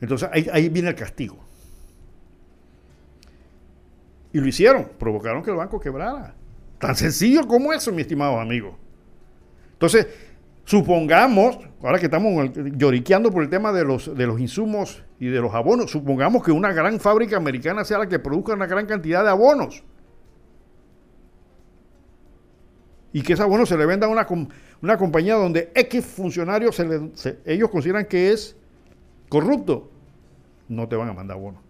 Entonces ahí, viene el castigo. Y lo hicieron, provocaron que el banco quebrara. Tan sencillo como eso, mi estimado amigo. Entonces, supongamos, ahora que estamos lloriqueando por el tema de los, de los insumos y de los abonos, supongamos que una gran fábrica americana sea la que produzca una gran cantidad de abonos. Y que ese abono se le venda a una, una compañía donde X funcionarios se ellos consideran que es corrupto, no te van a mandar abonos.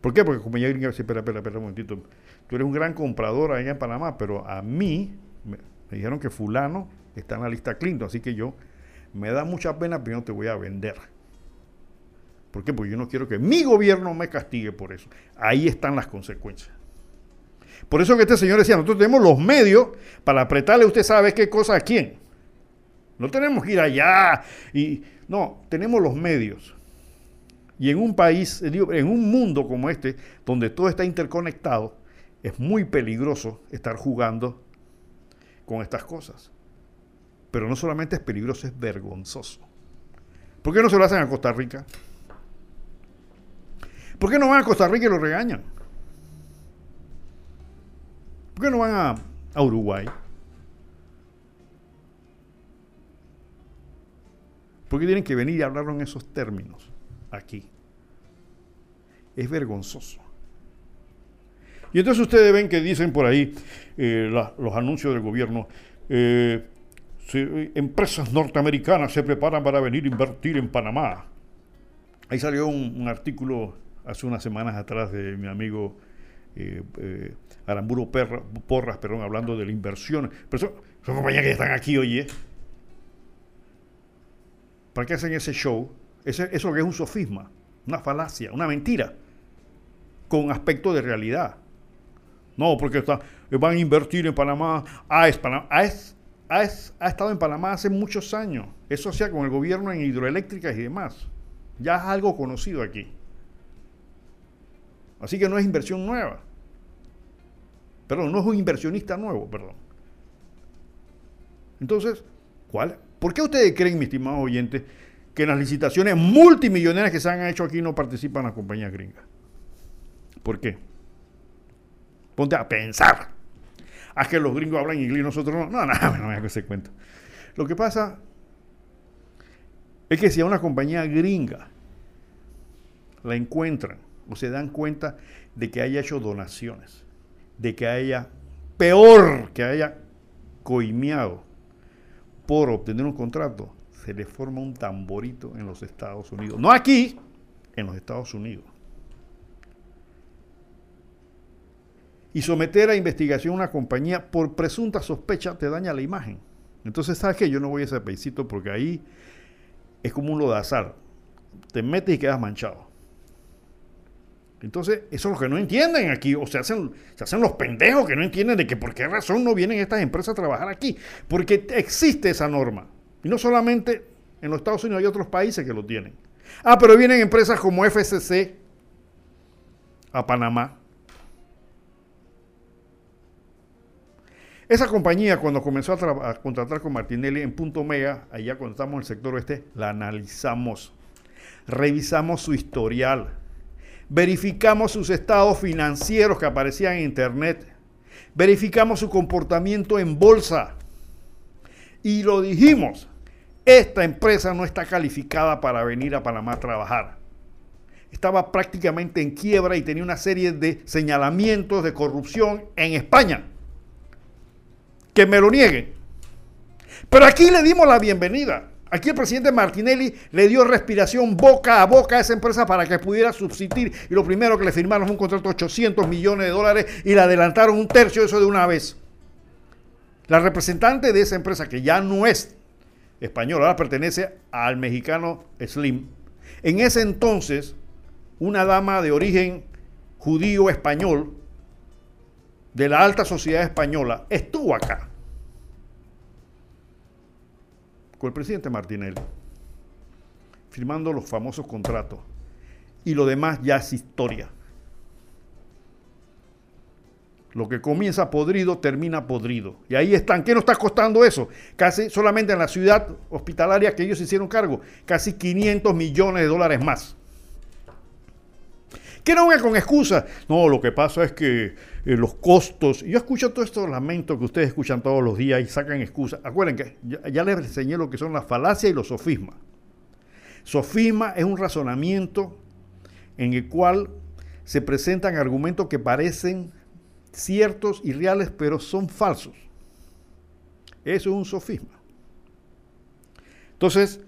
¿Por qué? Porque la compañía gringa dice, espera, espera, espera un momentito tú eres un gran comprador allá en Panamá, pero a mí me, dijeron que fulano está en la lista Clinton, así que yo me da mucha pena, pero no te voy a vender. ¿Por qué? Porque yo no quiero que mi gobierno me castigue por eso. Ahí están las consecuencias. Por eso que este señor decía, nosotros tenemos los medios para apretarle usted sabe qué cosa a quién. No tenemos que ir allá y no, tenemos los medios. Y en un país, en un mundo como este, donde todo está interconectado, es muy peligroso estar jugando con estas cosas. Pero no solamente es peligroso, es vergonzoso. ¿Por qué no se lo hacen a Costa Rica? ¿Por qué no van a Costa Rica y lo regañan? ¿Por qué no van a, Uruguay? ¿Por qué tienen que venir y hablarlo en esos términos aquí? Es vergonzoso. Y entonces ustedes ven que dicen por ahí eh, los anuncios del gobierno, eh, empresas norteamericanas se preparan para venir a invertir en Panamá. Ahí salió un, artículo hace unas semanas atrás de mi amigo eh, Aramburo Porras, perdón, hablando de la inversión. Pero son, son compañías que están aquí, oye. ¿Para qué hacen ese show? Eso que es un sofisma, una falacia, una mentira, con aspecto de realidad. No, porque van a invertir en Panamá. AES, Panamá ha estado en Panamá hace muchos años. Eso sea con el gobierno en hidroeléctricas y demás. Ya es algo conocido aquí. Así que no es inversión nueva. Perdón, no es un inversionista nuevo, perdón. Entonces, ¿cuál? ¿Por qué ustedes creen, mis estimados oyentes, que en las licitaciones multimillonarias que se han hecho aquí no participan las compañías gringas? ¿Por qué? Ponte a pensar. a que los gringos hablan inglés y nosotros no. No, no, no me hago ese cuento. Lo que pasa es que si a una compañía gringa la encuentran o se dan cuenta de que haya hecho donaciones, de que haya, peor, que haya coimeado por obtener un contrato, se le forma un tamborito en los Estados Unidos. No aquí, en los Estados Unidos. Y someter a investigación a una compañía por presunta sospecha te daña la imagen. Entonces, ¿sabes qué? Yo no voy a ese paísito porque ahí es como un lodazar. Te metes y quedas manchado. Entonces, eso es lo que no entienden aquí, o se hacen, se hacen los pendejos que no entienden de que por qué razón no vienen estas empresas a trabajar aquí. Porque existe esa norma. Y no solamente en los Estados Unidos, hay otros países que lo tienen. Ah, pero vienen empresas como FCC a Panamá. Esa compañía, cuando comenzó a, a, contratar con Martinelli en Punto Mega, allá cuando estamos en el sector oeste, la analizamos. Revisamos su historial verificamos sus estados financieros que aparecían en Internet, verificamos su comportamiento en bolsa y lo dijimos, esta empresa no está calificada para venir a Panamá a trabajar. Estaba prácticamente en quiebra y tenía una serie de señalamientos de corrupción en España. Que me lo nieguen. Pero aquí le dimos la bienvenida. Aquí el presidente Martinelli le dio respiración boca a boca a esa empresa para que pudiera subsistir y lo primero que le firmaron fue un contrato de 800 millones de dólares y le adelantaron un tercio de eso de una vez. La representante de esa empresa, que ya no es española, ahora pertenece al mexicano Slim, en ese entonces una dama de origen judío español de la alta sociedad española estuvo acá con el presidente Martinelli, firmando los famosos contratos. Y lo demás ya es historia. Lo que comienza podrido termina podrido. Y ahí están. ¿Qué nos está costando eso? Casi solamente en la ciudad hospitalaria que ellos hicieron cargo, casi 500 millones de dólares más. Que no venga con excusas. No, lo que pasa es que eh, los costos. Yo escucho todos estos lamentos que ustedes escuchan todos los días y sacan excusas. Acuérdense que ya, les enseñé lo que son las falacias y los sofismas. Sofisma es un razonamiento en el cual se presentan argumentos que parecen ciertos y reales, pero son falsos. Eso es un sofisma. Entonces,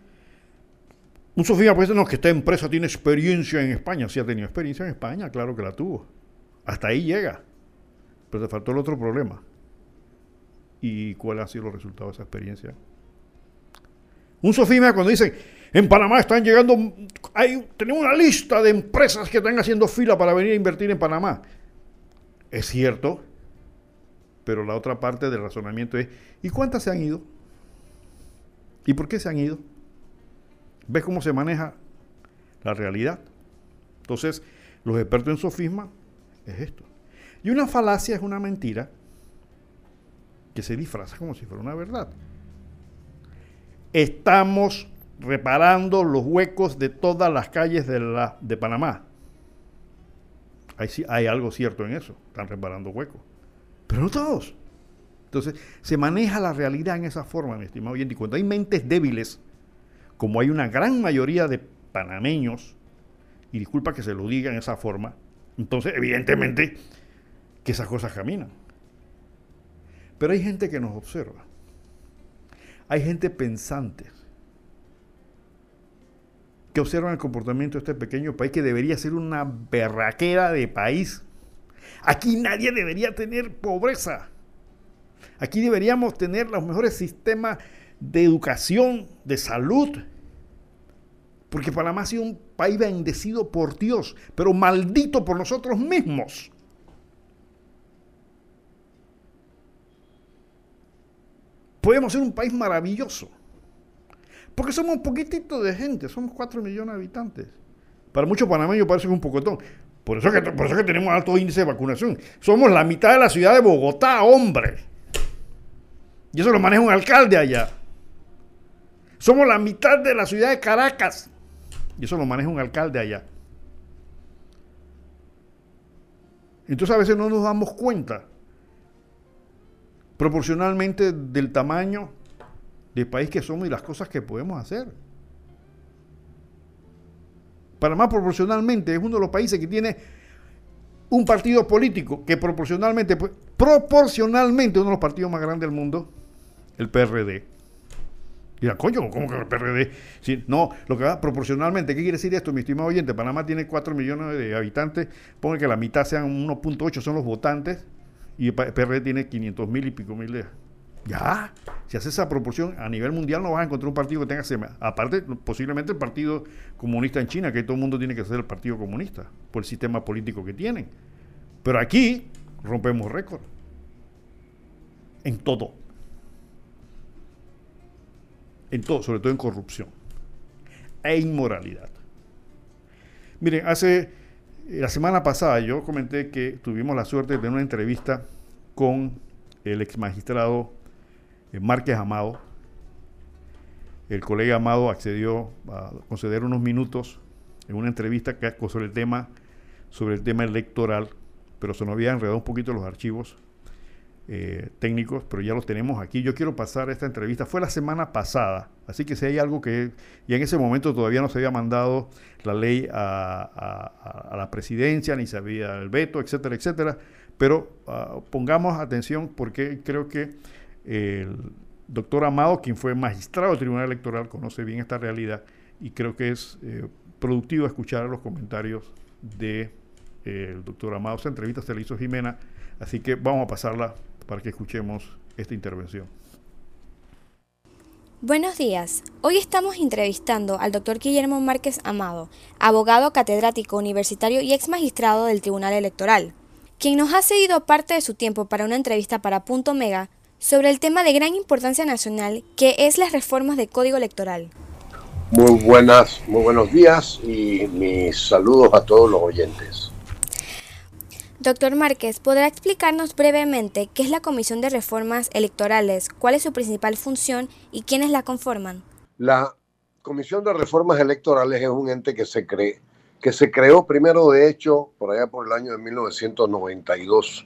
un Sofía puede no, que esta empresa tiene experiencia en España. Sí ha tenido experiencia en España, claro que la tuvo. Hasta ahí llega. Pero te faltó el otro problema. ¿Y cuál ha sido el resultado de esa experiencia? Un Sofima cuando dicen, en Panamá están llegando, hay, tenemos una lista de empresas que están haciendo fila para venir a invertir en Panamá. Es cierto, pero la otra parte del razonamiento es, ¿y cuántas se han ido? ¿Y por qué se han ido? ¿Ves cómo se maneja la realidad? Entonces, los expertos en sofisma es esto. Y una falacia es una mentira que se disfraza como si fuera una verdad. Estamos reparando los huecos de todas las calles de, la, de Panamá. Hay, hay algo cierto en eso. Están reparando huecos. Pero no todos. Entonces, se maneja la realidad en esa forma, mi estimado oyente. Y cuando hay mentes débiles, como hay una gran mayoría de panameños, y disculpa que se lo diga en esa forma, entonces evidentemente que esas cosas caminan. Pero hay gente que nos observa. Hay gente pensante que observa el comportamiento de este pequeño país que debería ser una berraquera de país. Aquí nadie debería tener pobreza. Aquí deberíamos tener los mejores sistemas de educación, de salud, porque Panamá ha sido un país bendecido por Dios, pero maldito por nosotros mismos. Podemos ser un país maravilloso. Porque somos un poquitito de gente, somos 4 millones de habitantes. Para muchos panameños parece que un pocotón. Por eso, que, por eso que tenemos alto índice de vacunación. Somos la mitad de la ciudad de Bogotá, hombre. Y eso lo maneja un alcalde allá. Somos la mitad de la ciudad de Caracas. Y eso lo maneja un alcalde allá. Entonces a veces no nos damos cuenta proporcionalmente del tamaño del país que somos y las cosas que podemos hacer. Panamá proporcionalmente es uno de los países que tiene un partido político que proporcionalmente, pues, proporcionalmente uno de los partidos más grandes del mundo, el PRD. La coño, ¿cómo que el PRD? No, lo que va proporcionalmente, ¿qué quiere decir esto, mi estimado oyente? Panamá tiene 4 millones de habitantes, ponga que la mitad sean 1.8 son los votantes, y el PRD tiene 500 mil y pico mil de... Ya, si hace esa proporción a nivel mundial no vas a encontrar un partido que tenga sema. Aparte, posiblemente el Partido Comunista en China, que todo el mundo tiene que ser el Partido Comunista, por el sistema político que tienen. Pero aquí rompemos récord. En todo. En todo, sobre todo en corrupción. E inmoralidad. Miren, hace la semana pasada yo comenté que tuvimos la suerte de tener una entrevista con el ex magistrado eh, Márquez Amado. El colega Amado accedió a conceder unos minutos en una entrevista sobre el tema, sobre el tema electoral, pero se nos había enredado un poquito los archivos eh, técnicos, pero ya los tenemos aquí. Yo quiero pasar esta entrevista. Fue la semana pasada, así que si hay algo que... Y en ese momento todavía no se había mandado la ley a, la presidencia, ni se había el veto, etcétera, etcétera. Pero ah, pongamos atención porque creo que el doctor Amado, quien fue magistrado del Tribunal Electoral, conoce bien esta realidad y creo que es eh, productivo escuchar los comentarios del de, el doctor Amado. Esta entrevista se la hizo Jimena, así que vamos a pasarla para que escuchemos esta intervención. Buenos días. Hoy estamos entrevistando al doctor Guillermo Márquez Amado, abogado catedrático universitario y ex magistrado del Tribunal Electoral, quien nos ha cedido parte de su tiempo para una entrevista para Punto Mega sobre el tema de gran importancia nacional que es las reformas del Código Electoral. Muy buenas, muy buenos días y mis saludos a todos los oyentes. Doctor Márquez, ¿podrá explicarnos brevemente qué es la Comisión de Reformas Electorales, cuál es su principal función y quiénes la conforman? La Comisión de Reformas Electorales es un ente que se, cree, que se creó primero, de hecho, por allá por el año de 1992,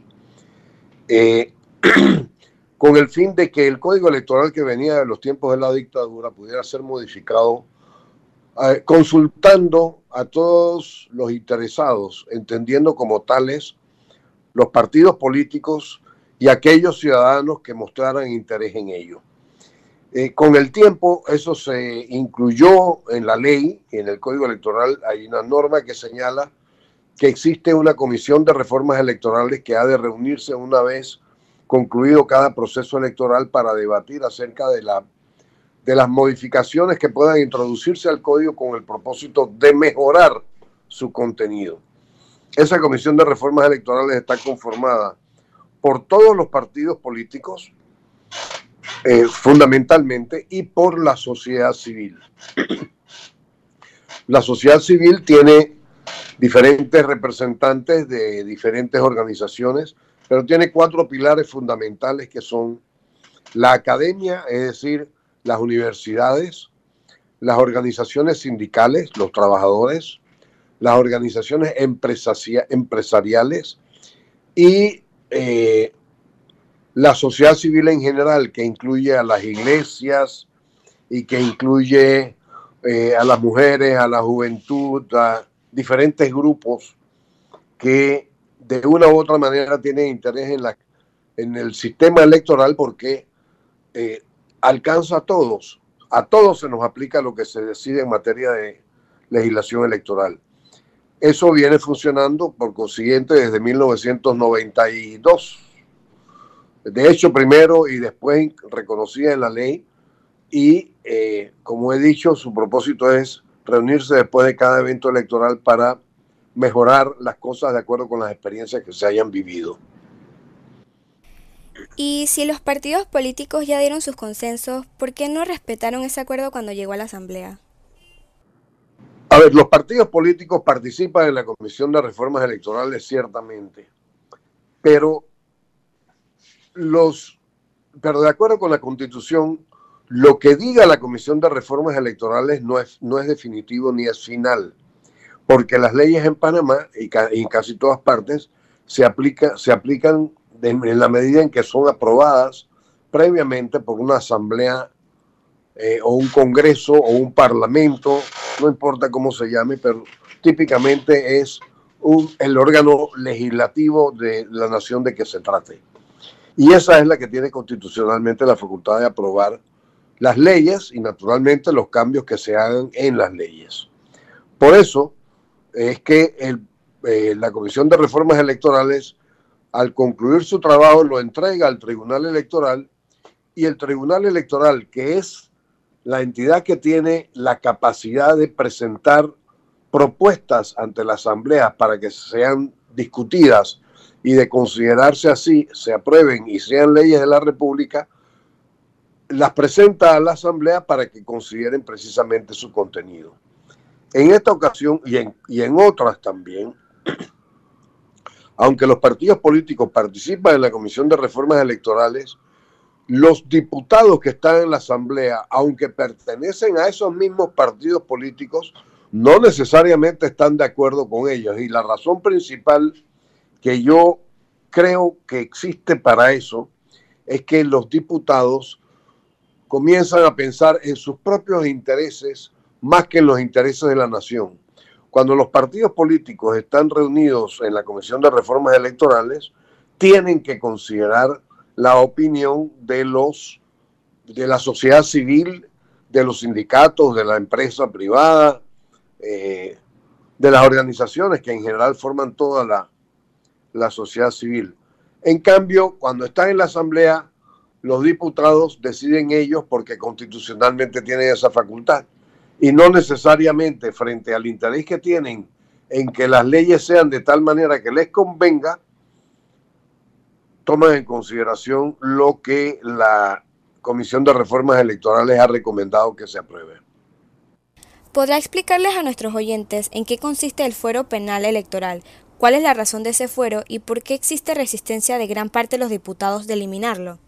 eh, con el fin de que el código electoral que venía de los tiempos de la dictadura pudiera ser modificado eh, consultando a todos los interesados, entendiendo como tales los partidos políticos y aquellos ciudadanos que mostraran interés en ello. Eh, con el tiempo eso se incluyó en la ley, en el Código Electoral hay una norma que señala que existe una comisión de reformas electorales que ha de reunirse una vez concluido cada proceso electoral para debatir acerca de, la, de las modificaciones que puedan introducirse al código con el propósito de mejorar su contenido. Esa comisión de reformas electorales está conformada por todos los partidos políticos, eh, fundamentalmente, y por la sociedad civil. La sociedad civil tiene diferentes representantes de diferentes organizaciones, pero tiene cuatro pilares fundamentales que son la academia, es decir, las universidades, las organizaciones sindicales, los trabajadores, las organizaciones empresariales y eh, la sociedad civil en general, que incluye a las iglesias y que incluye eh, a las mujeres, a la juventud, a diferentes grupos que de una u otra manera tienen interés en, la, en el sistema electoral porque eh, alcanza a todos. A todos se nos aplica lo que se decide en materia de legislación electoral. Eso viene funcionando, por consiguiente, desde 1992. De hecho, primero y después reconocida en la ley. Y, eh, como he dicho, su propósito es reunirse después de cada evento electoral para mejorar las cosas de acuerdo con las experiencias que se hayan vivido. Y si los partidos políticos ya dieron sus consensos, ¿por qué no respetaron ese acuerdo cuando llegó a la Asamblea? A ver, los partidos políticos participan en la Comisión de Reformas Electorales, ciertamente, pero los, pero de acuerdo con la Constitución, lo que diga la Comisión de Reformas Electorales no es, no es definitivo ni es final, porque las leyes en Panamá y, en casi todas partes se, aplica, se aplican en la medida en que son aprobadas previamente por una asamblea eh, o un congreso o un parlamento, no importa cómo se llame, pero típicamente es un, el órgano legislativo de la nación de que se trate. Y esa es la que tiene constitucionalmente la facultad de aprobar las leyes y naturalmente los cambios que se hagan en las leyes. Por eso es que eh, la Comisión de Reformas Electorales, al concluir su trabajo, lo entrega al Tribunal Electoral y el Tribunal Electoral, que es la entidad que tiene la capacidad de presentar propuestas ante la Asamblea para que sean discutidas y de considerarse así, se aprueben y sean leyes de la República, las presenta a la Asamblea para que consideren precisamente su contenido. En esta ocasión y en, otras también, aunque los partidos políticos participan en la Comisión de Reformas Electorales, los diputados que están en la Asamblea, aunque pertenecen a esos mismos partidos políticos, no necesariamente están de acuerdo con ellos. Y la razón principal que yo creo que existe para eso es que los diputados comienzan a pensar en sus propios intereses más que en los intereses de la nación. Cuando los partidos políticos están reunidos en la Comisión de Reformas Electorales, tienen que considerar la opinión de los de la sociedad civil, de los sindicatos, de la empresa privada, eh, de las organizaciones que en general forman toda la, la sociedad civil. En cambio, cuando están en la Asamblea, los diputados deciden ellos porque constitucionalmente tienen esa facultad y no necesariamente frente al interés que tienen en que las leyes sean de tal manera que les convenga, toman en consideración lo que la Comisión de Reformas Electorales ha recomendado que se apruebe. ¿Podrá explicarles a nuestros oyentes en qué consiste el fuero penal electoral? ¿Cuál es la razón de ese fuero y por qué existe resistencia de gran parte de los diputados de eliminarlo?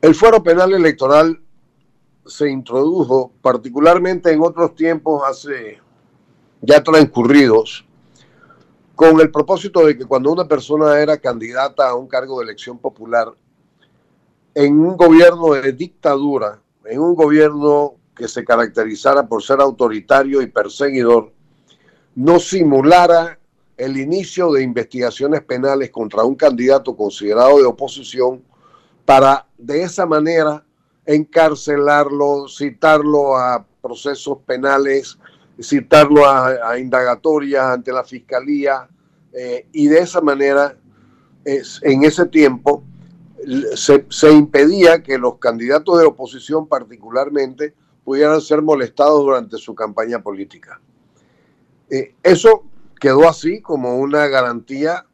El fuero penal electoral se introdujo particularmente en otros tiempos hace ya transcurridos con el propósito de que cuando una persona era candidata a un cargo de elección popular en un gobierno de dictadura, en un gobierno que se caracterizara por ser autoritario y perseguidor, no simulara el inicio de investigaciones penales contra un candidato considerado de oposición para de esa manera encarcelarlo, citarlo a procesos penales, citarlo a, indagatorias ante la fiscalía eh, y de esa manera en ese tiempo se, se, impedía que los candidatos de oposición particularmente pudieran ser molestados durante su campaña política. Eh, eso quedó así como una garantía,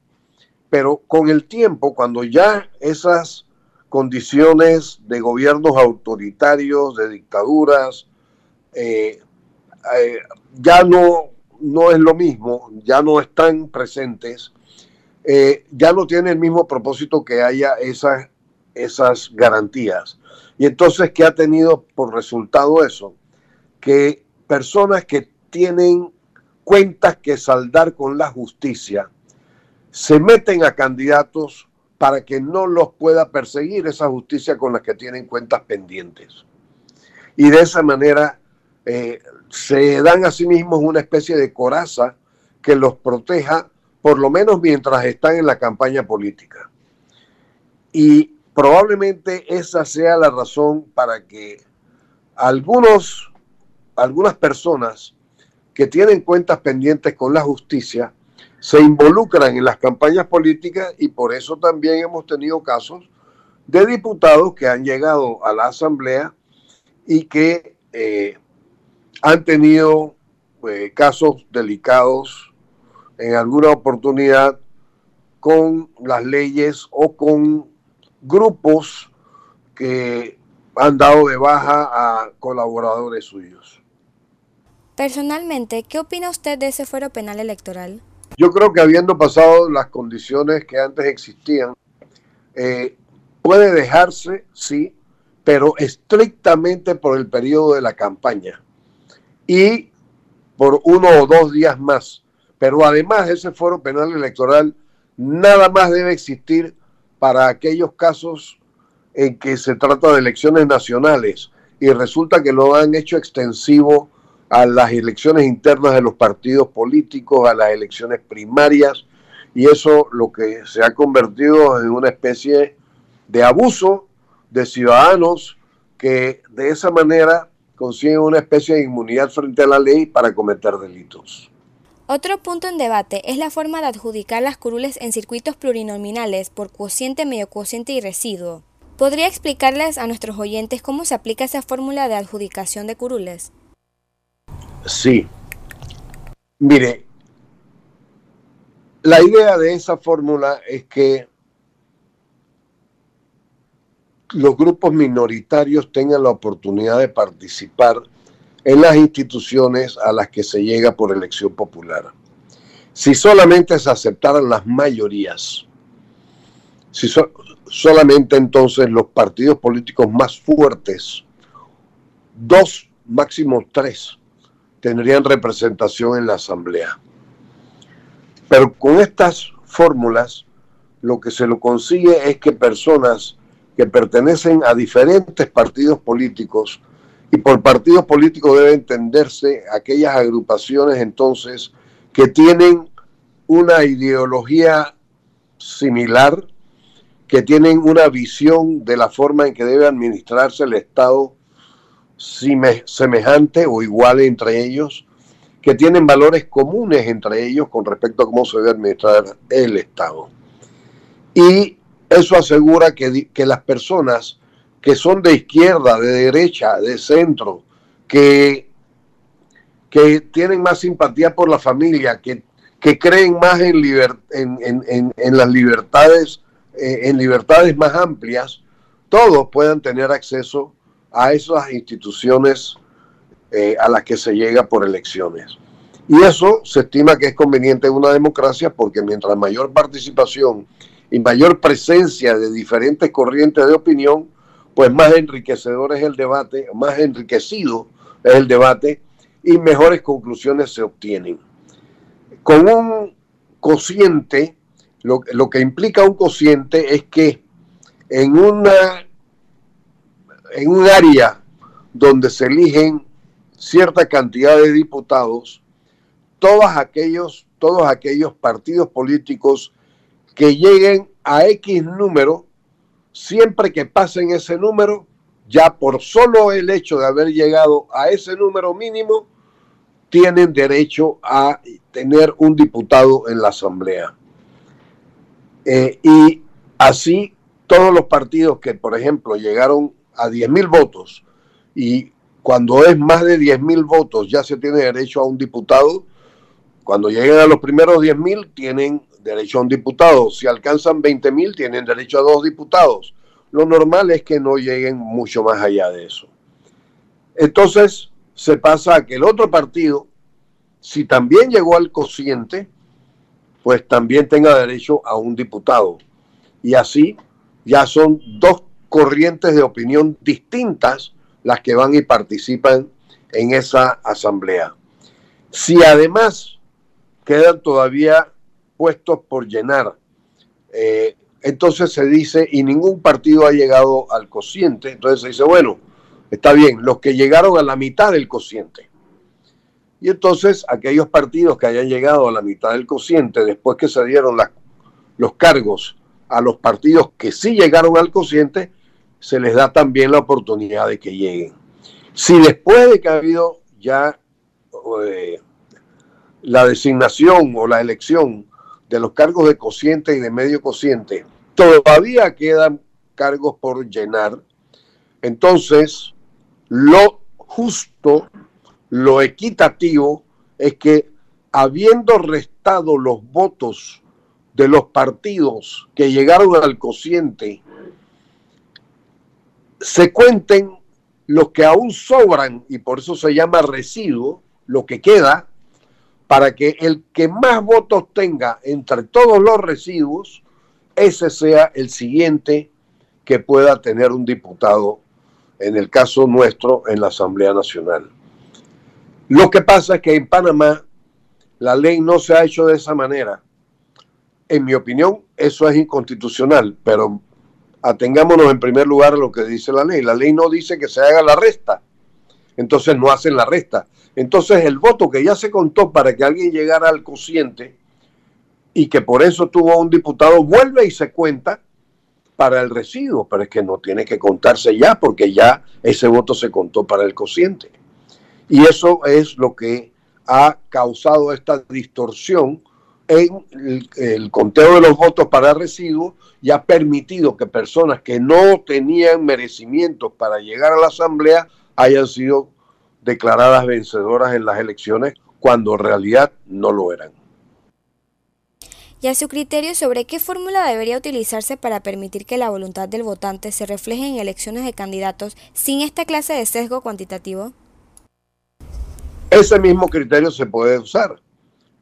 pero con el tiempo, cuando ya esas condiciones de gobiernos autoritarios, de dictaduras, eh, eh, ya no, no es lo mismo, ya no están presentes, ya no tiene el mismo propósito que haya esas, esas garantías. Y entonces, ¿qué ha tenido por resultado eso? Que personas que tienen cuentas que saldar con la justicia se meten a candidatos para que no los pueda perseguir esa justicia con la que tienen cuentas pendientes. Y de esa manera eh, se dan a sí mismos una especie de coraza que los proteja, por lo menos mientras están en la campaña política. Y probablemente esa sea la razón para que algunos, algunas personas que tienen cuentas pendientes con la justicia se involucran en las campañas políticas y por eso también hemos tenido casos de diputados que han llegado a la asamblea y que eh, han tenido eh, casos delicados en alguna oportunidad con las leyes o con grupos que han dado de baja a colaboradores suyos. Personalmente, ¿qué opina usted de ese fuero penal electoral? Yo creo que habiendo pasado las condiciones que antes existían, eh, puede dejarse, sí, pero estrictamente por el periodo de la campaña y por uno o dos días más. Pero además ese fuero penal electoral nada más debe existir para aquellos casos en que se trata de elecciones nacionales. y resulta que lo han hecho extensivo a las elecciones internas de los partidos políticos, a las elecciones primarias, y eso lo que se ha convertido en una especie de abuso de ciudadanos que de esa manera consiguen una especie de inmunidad frente a la ley para cometer delitos. Otro punto en debate es la forma de adjudicar las curules en circuitos plurinominales por cociente, medio cociente y residuo. ¿Podría explicarles a nuestros oyentes cómo se aplica esa fórmula de adjudicación de curules? Sí. Mire, la idea de esa fórmula es que los grupos minoritarios tengan la oportunidad de participar en las instituciones a las que se llega por elección popular. Si solamente se aceptaran las mayorías, si solamente entonces los partidos políticos más fuertes, dos, máximo tres, tendrían representación en la Asamblea. Pero con estas fórmulas, lo que se lo consigue es que personas que pertenecen a diferentes partidos políticos, y por partidos políticos debe entenderse aquellas agrupaciones entonces que tienen una ideología similar, que tienen una visión de la forma en que debe administrarse el Estado semejante o igual entre ellos, que tienen valores comunes entre ellos con respecto a cómo se debe administrar el Estado. Y eso asegura que, que las personas que son de izquierda, de derecha, de centro, que, que tienen más simpatía por la familia, que, que creen más en, en, en, las libertades, eh, en libertades más amplias, todos puedan tener acceso a esas instituciones eh, a las que se llega por elecciones. Y eso se estima que es conveniente en una democracia porque mientras mayor participación y mayor presencia de diferentes corrientes de opinión, pues más enriquecedor es el debate, más enriquecido es el debate y mejores conclusiones se obtienen. Con un cociente, lo, que implica un cociente es que en una en un área donde se eligen cierta cantidad de diputados, todos aquellos, todos aquellos partidos políticos que lleguen a X número, siempre que pasen ese número, ya por solo el hecho de haber llegado a ese número mínimo, tienen derecho a tener un diputado en la Asamblea. Eh, y así todos los partidos que, por ejemplo, llegaron a 10 mil votos y cuando es más de 10 mil votos ya se tiene derecho a un diputado, cuando lleguen a los primeros 10 mil tienen derecho a un diputado. Si alcanzan 20 mil, tienen derecho a dos diputados. Lo normal es que no lleguen mucho más allá de eso. Entonces, se pasa a que el otro partido, si también llegó al cociente, pues también tenga derecho a un diputado. Y así ya son dos corrientes de opinión distintas las que van y participan en esa asamblea. Si además quedan todavía puestos por llenar. Eh, entonces se dice, y ningún partido ha llegado al cociente, entonces se dice, bueno, está bien, los que llegaron a la mitad del cociente. Y entonces aquellos partidos que hayan llegado a la mitad del cociente, después que se dieron los cargos a los partidos que sí llegaron al cociente, se les da también la oportunidad de que lleguen. Si después de que ha habido ya eh, la designación o la elección de los cargos de cociente y de medio cociente, todavía quedan cargos por llenar. Entonces, lo justo, lo equitativo, es que habiendo restado los votos de los partidos que llegaron al cociente, se cuenten los que aún sobran, y por eso se llama residuo, lo que queda, para que el que más votos tenga entre todos los residuos, ese sea el siguiente que pueda tener un diputado, en el caso nuestro, en la Asamblea Nacional. Lo que pasa es que en Panamá la ley no se ha hecho de esa manera. En mi opinión, eso es inconstitucional, pero atengámonos en primer lugar a lo que dice la ley. La ley no dice que se haga la resta, entonces no hacen la resta. Entonces el voto que ya se contó para que alguien llegara al cociente y que por eso tuvo un diputado vuelve y se cuenta para el residuo, pero es que no tiene que contarse ya porque ya ese voto se contó para el cociente. Y eso es lo que ha causado esta distorsión en el, conteo de los votos para residuos y ha permitido que personas que no tenían merecimientos para llegar a la Asamblea hayan sido declaradas vencedoras en las elecciones cuando en realidad no lo eran. Y a su criterio sobre qué fórmula debería utilizarse para permitir que la voluntad del votante se refleje en elecciones de candidatos sin esta clase de sesgo cuantitativo. Ese mismo criterio se puede usar,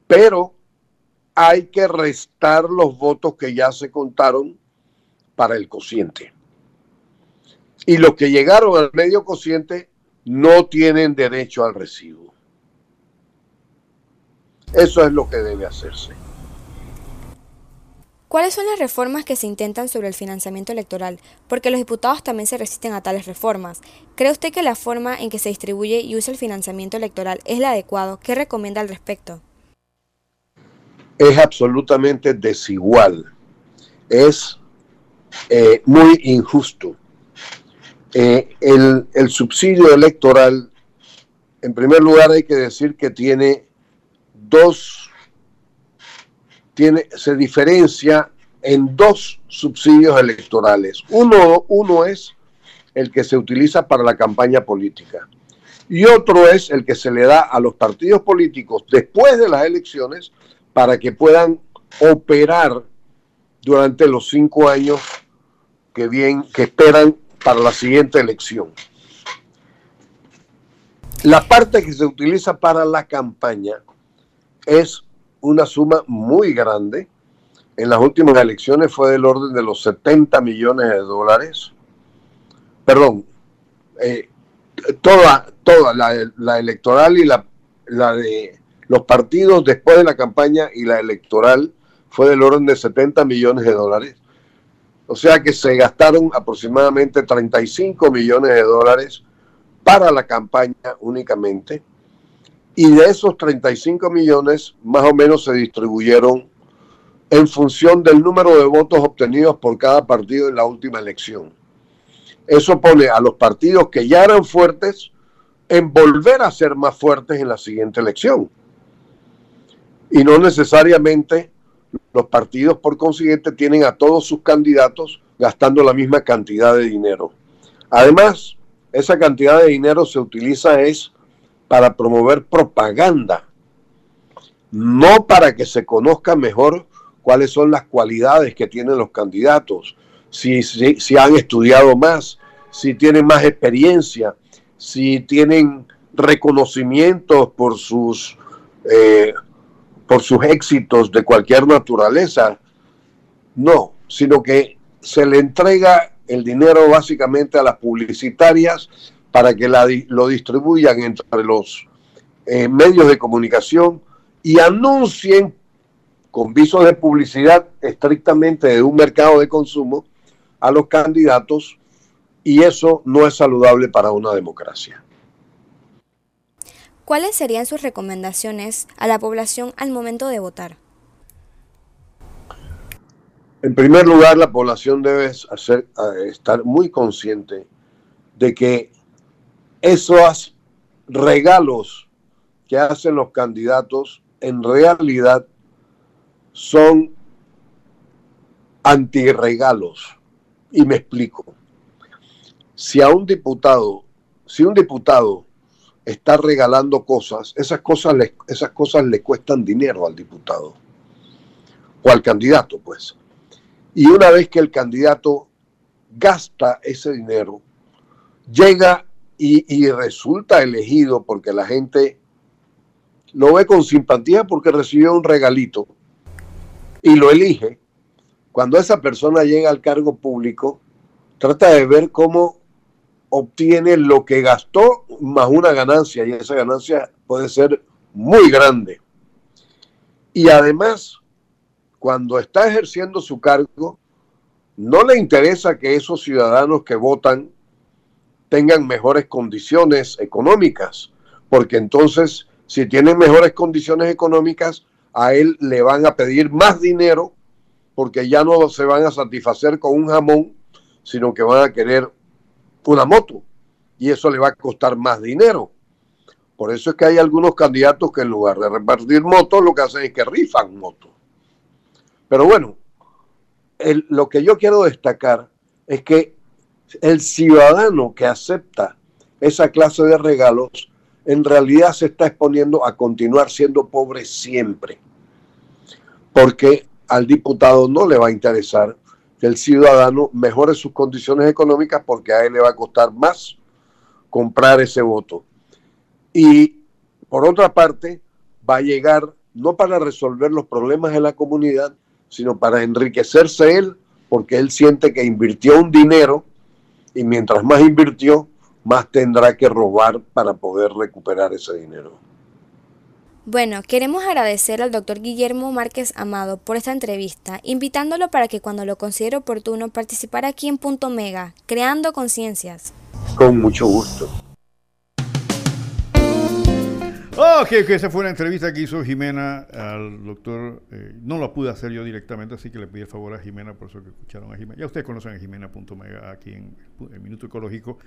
pero hay que restar los votos que ya se contaron para el cociente. Y los que llegaron al medio cociente no tienen derecho al recibo. Eso es lo que debe hacerse. ¿Cuáles son las reformas que se intentan sobre el financiamiento electoral? Porque los diputados también se resisten a tales reformas. ¿Cree usted que la forma en que se distribuye y usa el financiamiento electoral es la adecuada? ¿Qué recomienda al respecto? Es absolutamente desigual. Es eh, muy injusto. Eh, el, el subsidio electoral, en primer lugar hay que decir que tiene dos tiene, se diferencia en dos subsidios electorales. Uno, uno es el que se utiliza para la campaña política y otro es el que se le da a los partidos políticos después de las elecciones para que puedan operar durante los cinco años que, bien, que esperan para la siguiente elección. La parte que se utiliza para la campaña es una suma muy grande. En las últimas elecciones fue del orden de los 70 millones de dólares. Perdón, eh, toda, toda la, electoral y la, la de los partidos después de la campaña y la electoral fue del orden de 70 millones de dólares. O sea que se gastaron aproximadamente 35 millones de dólares para la campaña únicamente y de esos 35 millones, más o menos se distribuyeron en función del número de votos obtenidos por cada partido en la última elección. Eso pone a los partidos que ya eran fuertes en volver a ser más fuertes en la siguiente elección. Y no necesariamente los partidos, por consiguiente, tienen a todos sus candidatos gastando la misma cantidad de dinero. Además, esa cantidad de dinero se utiliza es para promover propaganda, no para que se conozca mejor cuáles son las cualidades que tienen los candidatos, si, si, han estudiado más, si tienen más experiencia, si tienen reconocimientos por sus, eh, por sus éxitos de cualquier naturaleza. No, sino que se le entrega el dinero básicamente a las publicitarias para que lo distribuyan entre los eh, medios de comunicación y anuncien con visos de publicidad estrictamente de un mercado de consumo a los candidatos y eso no es saludable para una democracia. ¿Cuáles serían sus recomendaciones a la población al momento de votar? En primer lugar, la población debe estar muy consciente de que esos regalos que hacen los candidatos en realidad son antirregalos. Y me explico. Si a un diputado, si un diputado está regalando cosas, esas cosas le, esas cosas le cuestan dinero al diputado o al candidato, pues. Y una vez que el candidato gasta ese dinero, llega y, resulta elegido porque la gente lo ve con simpatía porque recibió un regalito y lo elige, cuando esa persona llega al cargo público, trata de ver cómo obtiene lo que gastó más una ganancia y esa ganancia puede ser muy grande. Y además, cuando está ejerciendo su cargo, no le interesa que esos ciudadanos que votan tengan mejores condiciones económicas, porque entonces si tienen mejores condiciones económicas, a él le van a pedir más dinero porque ya no se van a satisfacer con un jamón, sino que van a querer una moto y eso le va a costar más dinero. Por eso es que hay algunos candidatos que en lugar de repartir motos, lo que hacen es que rifan motos. Pero bueno, lo que yo quiero destacar es que el ciudadano que acepta esa clase de regalos en realidad se está exponiendo a continuar siendo pobre siempre. Porque al diputado no le va a interesar que el ciudadano mejore sus condiciones económicas porque a él le va a costar más comprar ese voto. Y por otra parte, va a llegar no para resolver los problemas de la comunidad, sino para enriquecerse él, porque él siente que invirtió un dinero y mientras más invirtió, más tendrá que robar para poder recuperar ese dinero. Bueno, queremos agradecer al doctor Guillermo Márquez Amado por esta entrevista, invitándolo para que cuando lo considere oportuno participara aquí en Punto Mega, creando conciencias. Con mucho gusto. Ok, que esa fue una entrevista que hizo Jimena al doctor. Eh, no la pude hacer yo directamente, así que le pedí el favor a Jimena, por eso que escucharon a Jimena. Ya ustedes conocen a Jimena.mega aquí en el Minuto Ecológico.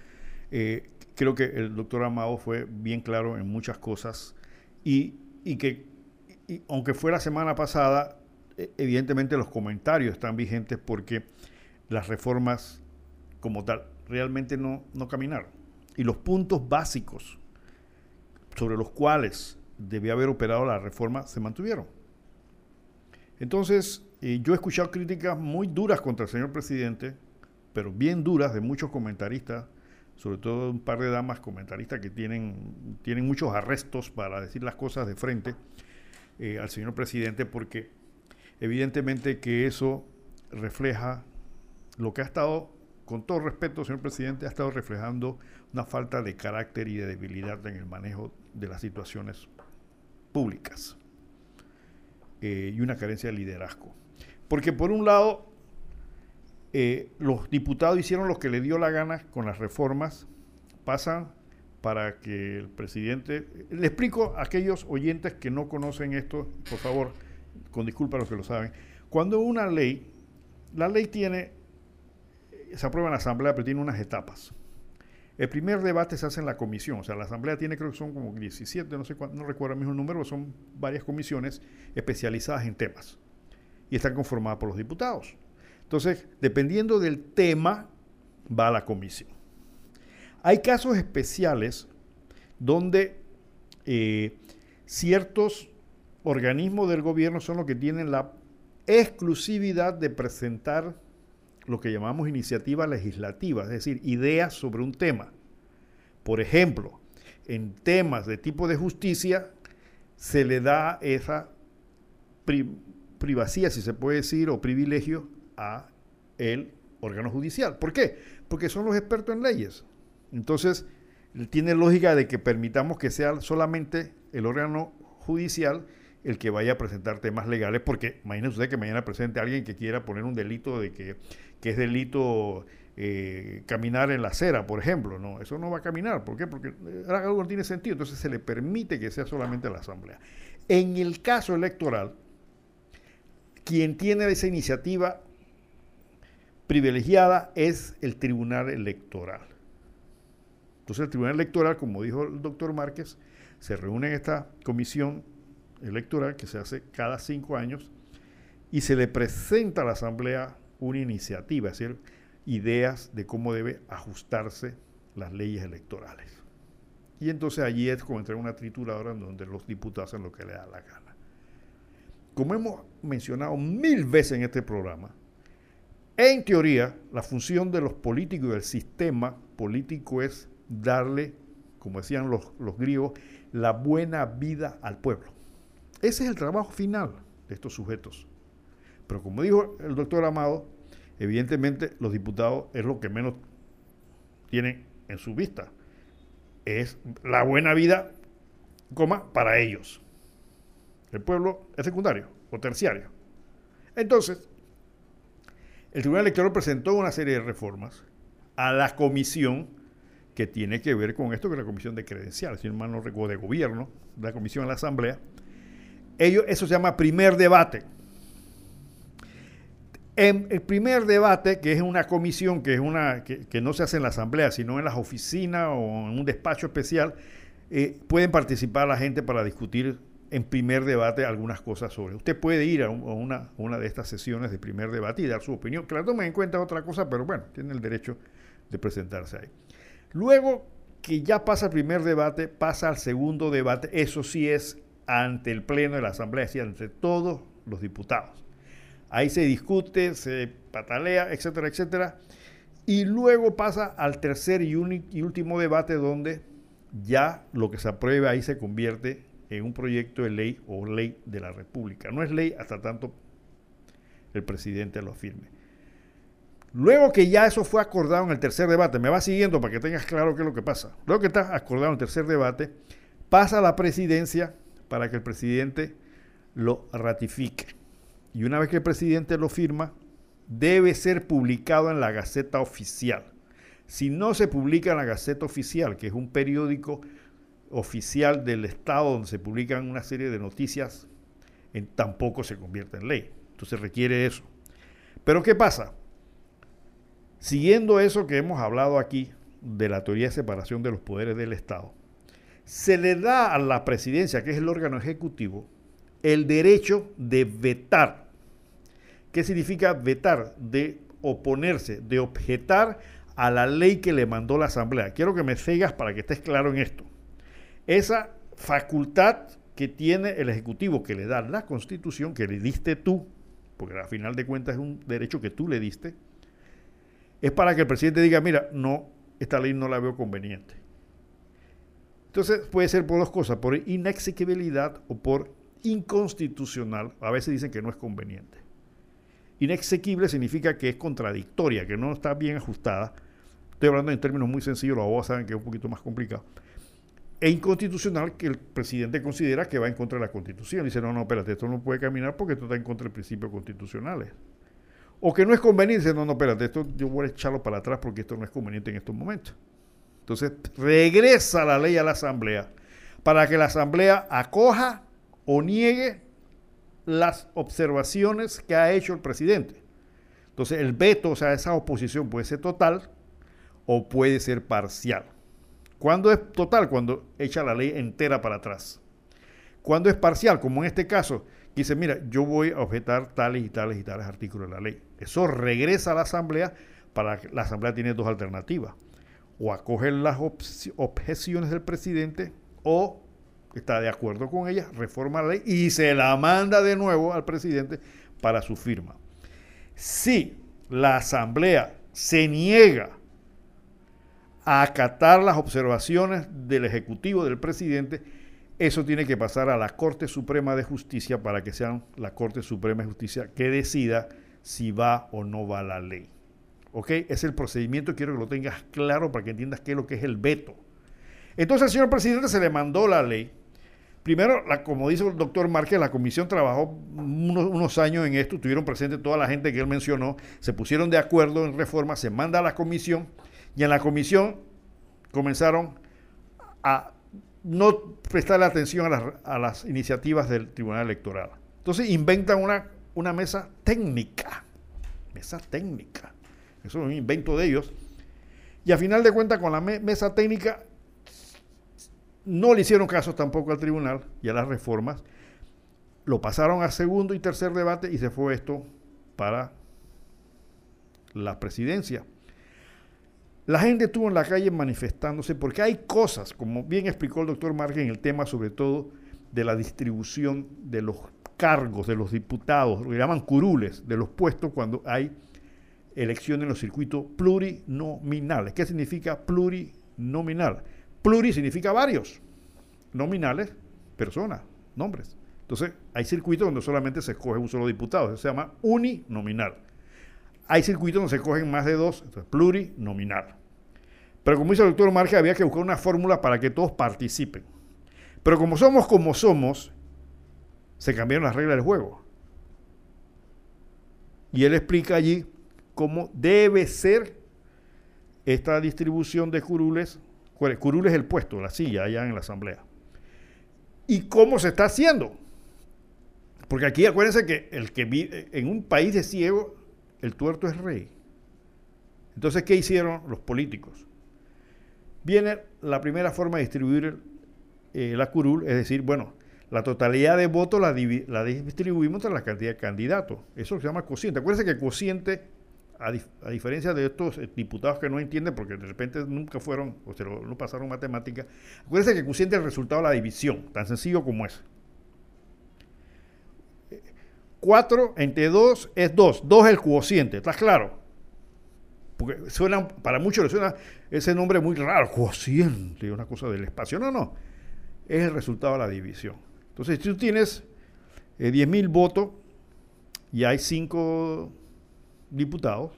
Eh, creo que el doctor Amado fue bien claro en muchas cosas y, que, aunque fue la semana pasada, e, evidentemente los comentarios están vigentes porque las reformas como tal realmente no, no caminaron. Y los puntos básicos sobre los cuales debía haber operado la reforma se mantuvieron. Entonces, eh, yo he escuchado críticas muy duras contra el señor presidente, pero bien duras de muchos comentaristas, sobre todo un par de damas comentaristas que tienen, tienen muchos arrestos para decir las cosas de frente eh, al señor presidente, porque evidentemente que eso refleja lo que ha estado, con todo respeto, señor presidente, ha estado reflejando una falta de carácter y de debilidad en el manejo de las situaciones públicas eh, y una carencia de liderazgo. Porque por un lado, eh, los diputados hicieron lo que le dio la gana con las reformas, pasan para que el presidente... Le explico a aquellos oyentes que no conocen esto, por favor, con disculpa a los que lo saben. Cuando una ley, la ley tiene, se aprueba en la Asamblea, pero tiene unas etapas. El primer debate se hace en la comisión, o sea, la Asamblea tiene creo que son como 17, no sé cuánto, no recuerdo el mismo número, son varias comisiones especializadas en temas y están conformadas por los diputados. Entonces, dependiendo del tema, va a la comisión. Hay casos especiales donde eh, ciertos organismos del gobierno son los que tienen la exclusividad de presentar lo que llamamos iniciativa legislativa, es decir, ideas sobre un tema. Por ejemplo, en temas de tipo de justicia se le da esa privacidad, si se puede decir, o privilegio a el órgano judicial. ¿Por qué? Porque son los expertos en leyes. Entonces, tiene lógica de que permitamos que sea solamente el órgano judicial el que vaya a presentar temas legales, porque imagínese usted que mañana presente alguien que quiera poner un delito de que que es delito eh, caminar en la acera, por ejemplo. No, eso no va a caminar. ¿Por qué? Porque eh, algo no tiene sentido. Entonces se le permite que sea solamente la Asamblea. En el caso electoral, quien tiene esa iniciativa privilegiada es el Tribunal Electoral. Entonces el Tribunal Electoral, como dijo el doctor Márquez, se reúne en esta comisión electoral que se hace cada cinco años y se le presenta a la Asamblea una iniciativa, es decir, ideas de cómo debe ajustarse las leyes electorales. Y entonces allí es como entrar en una trituradora en donde los diputados hacen lo que les da la gana. Como hemos mencionado mil veces en este programa, en teoría, la función de los políticos y del sistema político es darle, como decían los, los griegos, la buena vida al pueblo. Ese es el trabajo final de estos sujetos. Pero como dijo el doctor Amado, evidentemente los diputados es lo que menos tienen en su vista. Es la buena vida, coma, para ellos. El pueblo es secundario o terciario. Entonces, el Tribunal Electoral presentó una serie de reformas a la comisión que tiene que ver con esto, que es la comisión de credenciales, si mal no recuerdo, de gobierno, la comisión de la asamblea. Ellos, eso se llama primer debate. En el primer debate, que es una comisión que, es una, que, no se hace en la asamblea, sino en las oficinas o en un despacho especial, eh, pueden participar la gente para discutir en primer debate algunas cosas sobre. Usted puede ir a, una, una, de estas sesiones de primer debate y dar su opinión. Que la tome en cuenta otra cosa, pero bueno, tiene el derecho de presentarse ahí. Luego que ya pasa el primer debate, pasa al segundo debate. Eso sí es ante el Pleno de la Asamblea, es decir, ante todos los diputados. Ahí se discute, se patalea, etcétera, etcétera. Y luego pasa al tercer y, y último debate donde ya lo que se apruebe ahí se convierte en un proyecto de ley o ley de la República. No es ley hasta tanto el presidente lo firme. Luego que ya eso fue acordado en el tercer debate, me va siguiendo para que tengas claro qué es lo que pasa. Luego que está acordado en el tercer debate, pasa a la presidencia para que el presidente lo ratifique. Y una vez que el presidente lo firma, debe ser publicado en la Gaceta Oficial. Si no se publica en la Gaceta Oficial, que es un periódico oficial del Estado donde se publican una serie de noticias, en, tampoco se convierte en ley. Entonces requiere eso. Pero ¿qué pasa? Siguiendo eso que hemos hablado aquí de la teoría de separación de los poderes del Estado, se le da a la presidencia, que es el órgano ejecutivo, el derecho de vetar. ¿Qué significa vetar? De oponerse, de objetar a la ley que le mandó la Asamblea. Quiero que me sigas para que estés claro en esto esa facultad que tiene el Ejecutivo, que le da la Constitución, que le diste tú, porque al final de cuentas es un derecho que tú le diste, es para que el presidente diga, mira, no, esta ley no la veo conveniente. Entonces puede ser por dos cosas, por inexequibilidad o por inconstitucional. A veces dicen que no es conveniente. Inexequible significa que es contradictoria, que no está bien ajustada. Estoy hablando en términos muy sencillos, los abogados saben que es un poquito más complicado e inconstitucional que el presidente considera que va en contra de la Constitución. Dice, no, no, espérate, esto no puede caminar porque esto está en contra de principios constitucionales. O que no es conveniente, dice, no, no, espérate, esto yo voy a echarlo para atrás porque esto no es conveniente en estos momentos. Entonces, regresa la ley a la Asamblea para que la Asamblea acoja o niegue las observaciones que ha hecho el presidente. Entonces, el veto, o sea, esa oposición puede ser total o puede ser parcial. ¿Cuándo es total? Cuando echa la ley entera para atrás. ¿Cuándo es parcial? Como en este caso, dice, mira, yo voy a objetar tales y tales y tales artículos de la ley. Eso regresa a la Asamblea para que la Asamblea tiene dos alternativas. O acoge las objeciones del presidente o está de acuerdo con ellas, reforma la ley y se la manda de nuevo al presidente para su firma. Si la Asamblea se niega a acatar las observaciones del Ejecutivo, del presidente, eso tiene que pasar a la Corte Suprema de Justicia para que sea la Corte Suprema de Justicia que decida si va o no va la ley. ¿Ok? Es el procedimiento, quiero que lo tengas claro para que entiendas qué es lo que es el veto. Entonces al señor presidente se le mandó la ley. Primero, como dice el doctor Márquez, la comisión trabajó unos, unos, años en esto, tuvieron presente toda la gente que él mencionó, se pusieron de acuerdo en reforma, se manda a la comisión y en la comisión comenzaron a no prestarle atención a las, iniciativas del Tribunal Electoral. Entonces inventan una, una mesa técnica. Mesa técnica. Eso es un invento de ellos. Y a final de cuentas, con la mesa técnica, no le hicieron caso tampoco al tribunal y a las reformas. Lo pasaron a segundo y tercer debate y se fue esto para la presidencia. La gente estuvo en la calle manifestándose porque hay cosas, como bien explicó el doctor Márquez en el tema sobre todo de la distribución de los cargos de los diputados, lo que llaman curules de los puestos cuando hay elecciones en los circuitos plurinominales. ¿Qué significa plurinominal? Pluri significa varios, nominales, personas, nombres. Entonces, hay circuitos donde solamente se escoge un solo diputado, eso se llama uninominal. Hay circuitos donde se escogen más de dos, entonces plurinominal. Pero como dice el doctor Marge, había que buscar una fórmula para que todos participen. Pero como somos como somos, se cambiaron las reglas del juego. Y él explica allí cómo debe ser esta distribución de curules. Curul es el puesto, la silla allá en la asamblea. ¿Y cómo se está haciendo? Porque aquí acuérdense que el que vive en un país de ciego, el tuerto es rey. Entonces, ¿qué hicieron los políticos? Viene la primera forma de distribuir eh, la curul, es decir, bueno, la totalidad de votos la, distribuimos entre la cantidad de candidatos. Eso se llama cociente. Acuérdense que cociente, a, diferencia de estos eh, diputados que no entienden porque de repente nunca fueron o se lo, no pasaron matemática, acuérdense que cociente es el resultado de la división, tan sencillo como es. 4 entre 2 es 2. 2 es el cociente, ¿estás claro? Porque suena, para muchos le suena ese nombre muy raro, cociente, una cosa del espacio. No, no, es el resultado de la división. Entonces, si tú tienes eh, 10.000 votos y hay 5 diputados,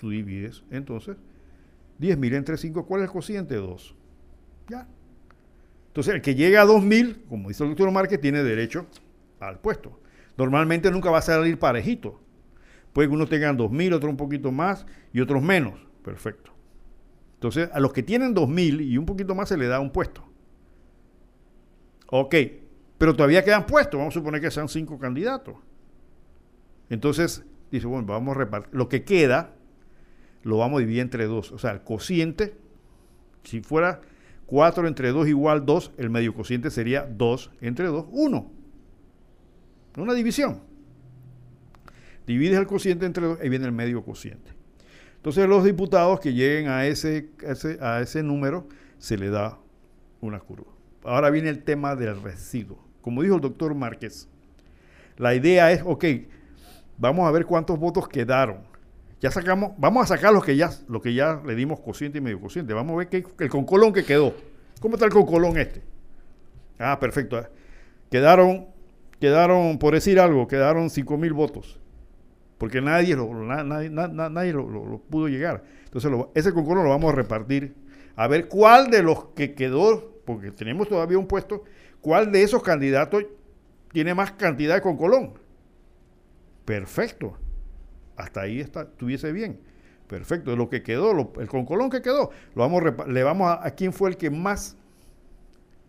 tú divides, entonces, 10.000 entre 5, ¿cuál es el cociente? 2. Ya. Entonces, el que llega a 2.000, como dice el doctor Márquez, tiene derecho al puesto. Normalmente nunca va a salir parejito. Puede que uno tenga 2.000, otro un poquito más y otros menos. Perfecto. Entonces, a los que tienen 2.000 y un poquito más se le da un puesto. Ok, pero todavía quedan puestos. Vamos a suponer que sean cinco candidatos. Entonces, dice, bueno, vamos a repartir. Lo que queda, lo vamos a dividir entre dos. O sea, el cociente, si fuera 4 entre 2 igual 2, el medio cociente sería 2 entre 2, 1. Una división. Divides el cociente entre 2 y viene el medio cociente. Entonces, los diputados que lleguen a ese, a ese, número, se le da una curva. Ahora viene el tema del residuo. Como dijo el doctor Márquez, la idea es, ok, vamos a ver cuántos votos quedaron. Ya sacamos, vamos a sacar los que ya, que ya le dimos cociente y medio cociente. Vamos a ver qué, el concolón que quedó. ¿Cómo está el concolón este? Ah, perfecto. Quedaron, quedaron, por decir algo, quedaron 5 mil votos. Porque nadie lo, nadie, lo, pudo llegar. Entonces, ese concolón lo vamos a repartir. A ver cuál de los que quedó porque tenemos todavía un puesto, ¿cuál de esos candidatos tiene más cantidad con Colón? Perfecto. Hasta ahí está, estuviese bien. Perfecto. Lo que quedó, el con Colón que quedó, lo vamos le vamos a, a, quién fue el que más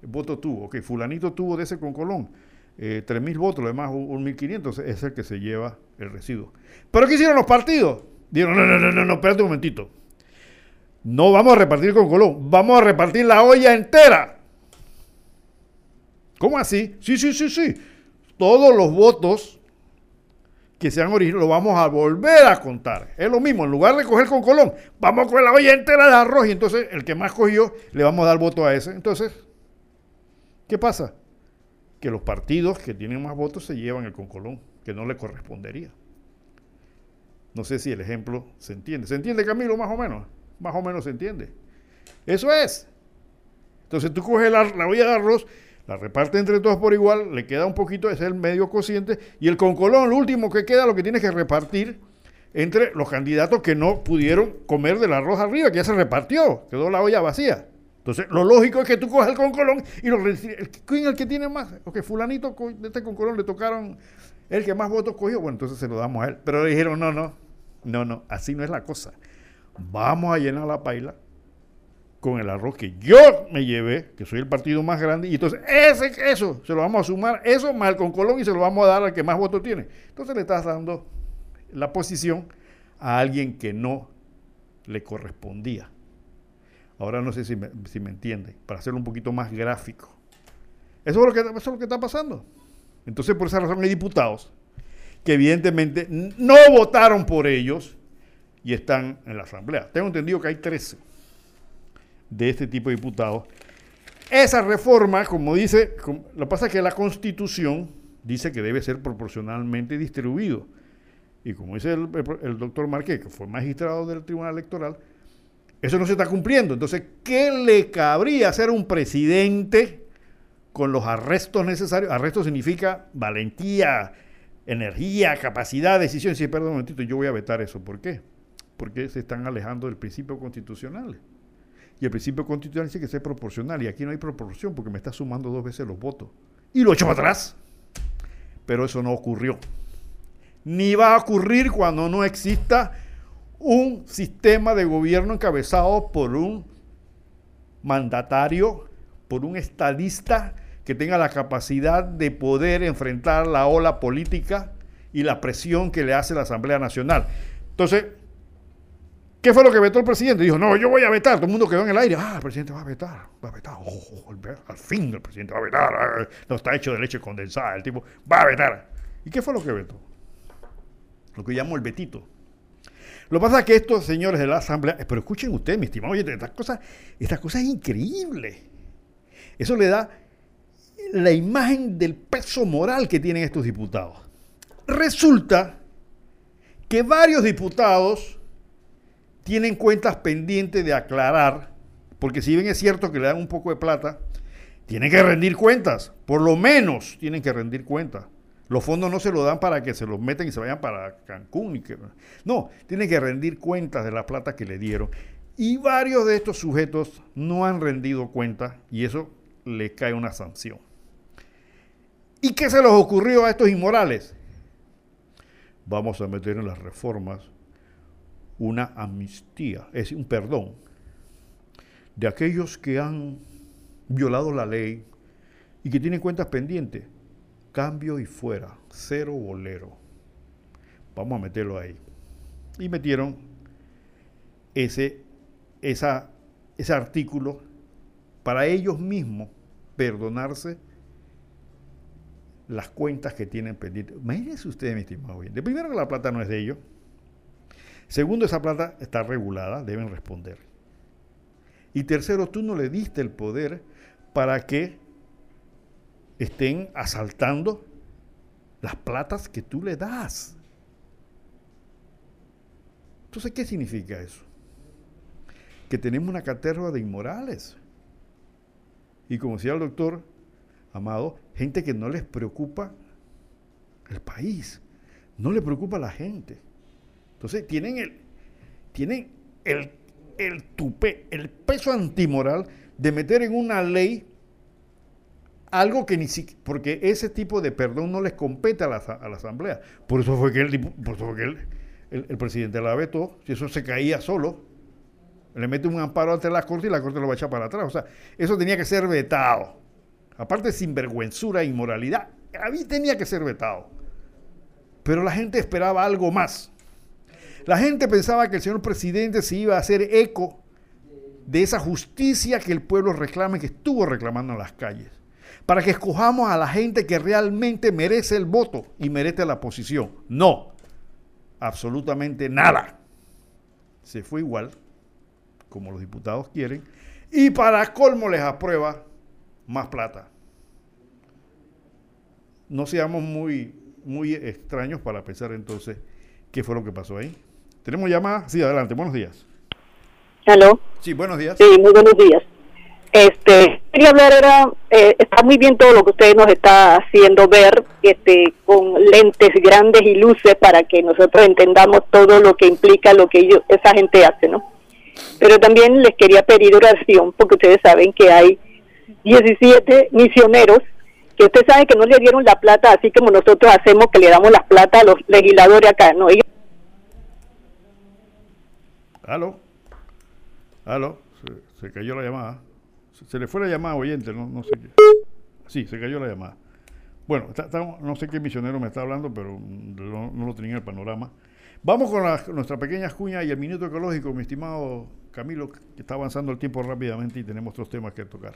votos tuvo. Ok, fulanito tuvo de ese con Colón. Eh, 3.000 votos, lo demás un 1.500, es el que se lleva el residuo. ¿Pero qué hicieron los partidos? Dijeron, no, no, no, no, no, espérate un momentito. No vamos a repartir con Colón, vamos a repartir la olla entera. ¿Cómo así? Sí, sí, sí, sí. Todos los votos que sean originales lo vamos a volver a contar. Es lo mismo, en lugar de coger con Colón, vamos a coger la olla entera de arroz y entonces el que más cogió le vamos a dar voto a ese. Entonces, ¿qué pasa? Que los partidos que tienen más votos se llevan el con Colón, que no le correspondería. No sé si el ejemplo se entiende. ¿Se entiende, Camilo, más o menos? más o menos se entiende. Eso es. Entonces tú coges la, olla de arroz, la repartes entre todos por igual, le queda un poquito, es el medio cociente, y el concolón, lo último que queda, lo que tienes que repartir entre los candidatos que no pudieron comer del arroz arriba, que ya se repartió, quedó la olla vacía. Entonces, lo lógico es que tú coges el concolón y lo el, ¿quién el que tiene más? O que fulanito de este concolón le tocaron el que más votos cogió, bueno, entonces se lo damos a él. Pero le dijeron, no, no, no, no, así no es la cosa vamos a llenar la paila con el arroz que yo me llevé, que soy el partido más grande, y entonces ese, eso se lo vamos a sumar, eso mal con Colón y se lo vamos a dar al que más votos tiene. Entonces le estás dando la posición a alguien que no le correspondía. Ahora no sé si me, si me entiende, para hacerlo un poquito más gráfico. Eso es, lo que, eso es lo que está pasando. Entonces, por esa razón hay diputados que evidentemente no votaron por ellos y están en la Asamblea. Tengo entendido que hay 13 de este tipo de diputados. Esa reforma, como dice, lo que pasa es que la Constitución dice que debe ser proporcionalmente distribuido. Y como dice el, doctor Marqués, que fue magistrado del Tribunal Electoral, eso no se está cumpliendo. Entonces, ¿qué le cabría hacer un presidente con los arrestos necesarios? Arresto significa valentía, energía, capacidad, decisión. Sí, perdón un momentito, yo voy a vetar eso. ¿Por qué? porque se están alejando del principio constitucional. Y el principio constitucional dice que sea proporcional, y aquí no hay proporción porque me está sumando dos veces los votos. Y lo echo para atrás. Pero eso no ocurrió. Ni va a ocurrir cuando no exista un sistema de gobierno encabezado por un mandatario, por un estadista que tenga la capacidad de poder enfrentar la ola política y la presión que le hace la Asamblea Nacional. Entonces, ¿qué fue lo que vetó el presidente? Dijo, no, yo voy a vetar. Todo el mundo quedó en el aire. Ah, el presidente va a vetar, va a vetar. Oh, al fin el presidente va a vetar. Ah, no está hecho de leche condensada. El tipo va a vetar. ¿Y qué fue lo que vetó? Lo que llamo el vetito. Lo que pasa es que estos señores de la Asamblea, pero escuchen ustedes, mi estimado oyente, estas cosas, estas cosas es increíble. Eso le da la imagen del peso moral que tienen estos diputados. Resulta que varios diputados tienen cuentas pendientes de aclarar, porque si bien es cierto que le dan un poco de plata, tienen que rendir cuentas, por lo menos tienen que rendir cuentas. Los fondos no se los dan para que se los metan y se vayan para Cancún. Y que, no, tienen que rendir cuentas de la plata que le dieron. Y varios de estos sujetos no han rendido cuentas y eso le cae una sanción. ¿Y qué se les ocurrió a estos inmorales? Vamos a meter en las reformas una amnistía, es un perdón de aquellos que han violado la ley y que tienen cuentas pendientes cambio y fuera, cero bolero. Vamos a meterlo ahí. Y metieron ese, esa, ese artículo para ellos mismos perdonarse las cuentas que tienen pendientes. Imagínense ustedes, mi estimado De primero que la plata no es de ellos. Segundo, esa plata está regulada, deben responder. Y tercero, tú no le diste el poder para que estén asaltando las platas que tú le das. Entonces, ¿qué significa eso? Que tenemos una caterva de inmorales. Y como decía el doctor Amado, gente que no les preocupa el país, no le preocupa la gente. Entonces, tienen el, tienen el, el tupe, el peso antimoral de meter en una ley algo que ni siquiera, porque ese tipo de perdón no les compete a la, Asamblea. Por eso fue que, el, el, presidente la vetó, si eso se caía solo, le mete un amparo ante la Corte y la Corte lo va a echar para atrás. O sea, eso tenía que ser vetado. Aparte sinvergüenzura e inmoralidad, a mí tenía que ser vetado. Pero la gente esperaba algo más. La gente pensaba que el señor presidente se iba a hacer eco de esa justicia que el pueblo reclama y que estuvo reclamando en las calles para que escojamos a la gente que realmente merece el voto y merece la posición. No, absolutamente nada. Se fue igual, como los diputados quieren, y para colmo les aprueba más plata. No seamos muy, muy extraños para pensar entonces qué fue lo que pasó ahí. ¿Tenemos llamada? Sí, adelante, buenos días. ¿Aló? Sí, buenos días. Sí, muy buenos días. Este, quería hablar, era, eh, está muy bien todo lo que usted nos está haciendo ver, este, con lentes grandes y luces para que nosotros entendamos todo lo que implica lo que ellos, esa gente hace, ¿no? Pero también les quería pedir oración, porque ustedes saben que hay 17 misioneros que usted sabe que no le dieron la plata así como nosotros hacemos que le damos la plata a los legisladores acá, ¿no? Aló, aló, se cayó la llamada. Se le fue la llamada oyente, no, no sé qué. Sí, se cayó la llamada. Bueno, no sé qué misionero me está hablando, pero no, lo tenía en el panorama. Vamos con nuestra pequeña cuña y el minuto ecológico, mi estimado Camilo, que está avanzando el tiempo rápidamente y tenemos otros temas que tocar.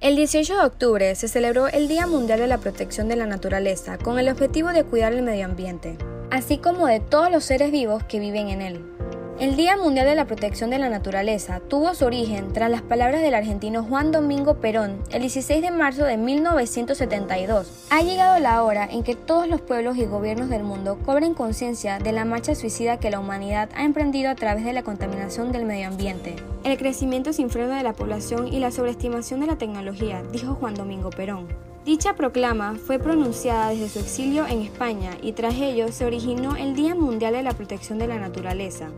El 18 de octubre se celebró el Día Mundial de la Protección de la Naturaleza con el objetivo de cuidar el medio ambiente, así como de todos los seres vivos que viven en él. El Día Mundial de la Protección de la Naturaleza tuvo su origen tras las palabras del argentino Juan Domingo Perón el 16 de marzo de 1972. Ha llegado la hora en que todos los pueblos y gobiernos del mundo cobren conciencia de la marcha suicida que la humanidad ha emprendido a través de la contaminación del medio ambiente. El crecimiento sin freno de la población y la sobreestimación de la tecnología, dijo Juan Domingo Perón. Dicha proclama fue pronunciada desde su exilio en España y tras ello se originó el Día Mundial de la Protección de la Naturaleza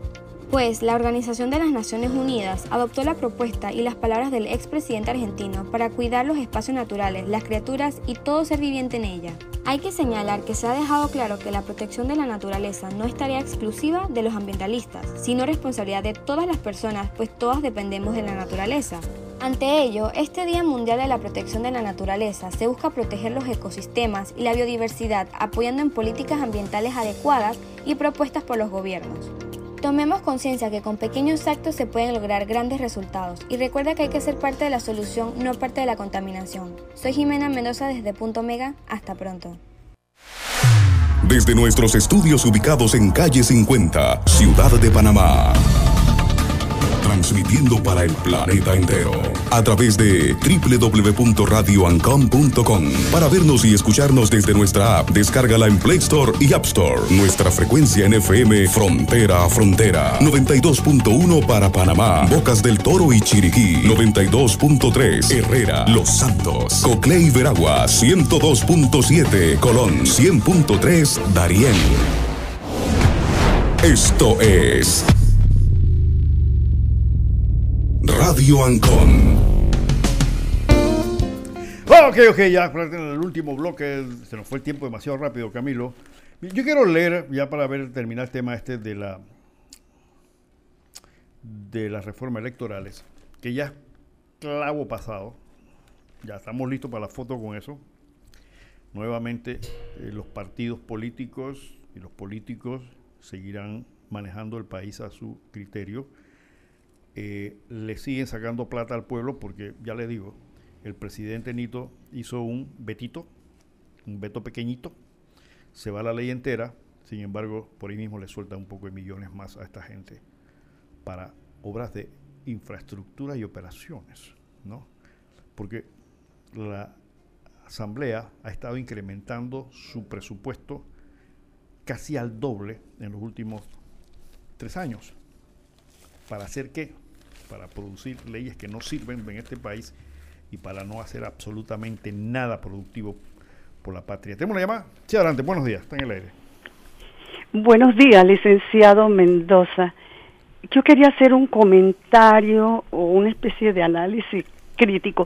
pues la Organización de las Naciones Unidas adoptó la propuesta y las palabras del expresidente argentino para cuidar los espacios naturales, las criaturas y todo ser viviente en ella. Hay que señalar que se ha dejado claro que la protección de la naturaleza no es tarea exclusiva de los ambientalistas, sino responsabilidad de todas las personas, pues todas dependemos de la naturaleza. Ante ello, este Día Mundial de la Protección de la Naturaleza se busca proteger los ecosistemas y la biodiversidad apoyando en políticas ambientales adecuadas y propuestas por los gobiernos. Tomemos conciencia que con pequeños actos se pueden lograr grandes resultados y recuerda que hay que ser parte de la solución, no parte de la contaminación. Soy Jimena Mendoza desde Punto Mega. Hasta pronto. Desde nuestros estudios ubicados en calle 50, Ciudad de Panamá transmitiendo para el planeta entero a través de www.radioancom.com. Para vernos y escucharnos desde nuestra app, descárgala en Play Store y App Store. Nuestra frecuencia en FM Frontera a Frontera, 92.1 para Panamá, Bocas del Toro y Chiriquí, 92.3 Herrera, Los Santos, Coclé y Veragua, 102.7 Colón, 100.3 Darién. Esto es Radio Ancon. Ok, ok, ya en el último bloque se nos fue el tiempo demasiado rápido, Camilo. Yo quiero leer, ya para ver, terminar el tema este de la de las reformas electorales, que ya clavo pasado, ya estamos listos para la foto con eso. Nuevamente, eh, los partidos políticos y los políticos seguirán manejando el país a su criterio eh, le siguen sacando plata al pueblo porque, ya le digo, el presidente Nito hizo un vetito, un veto pequeñito, se va la ley entera, sin embargo, por ahí mismo le suelta un poco de millones más a esta gente para obras de infraestructura y operaciones, ¿no? Porque la Asamblea ha estado incrementando su presupuesto casi al doble en los últimos tres años. ¿Para hacer qué? Para producir leyes que no sirven en este país y para no hacer absolutamente nada productivo por la patria. ¿Tenemos una llamada? Sí, adelante. Buenos días. Está en el aire. Buenos días, licenciado Mendoza. Yo quería hacer un comentario o una especie de análisis crítico.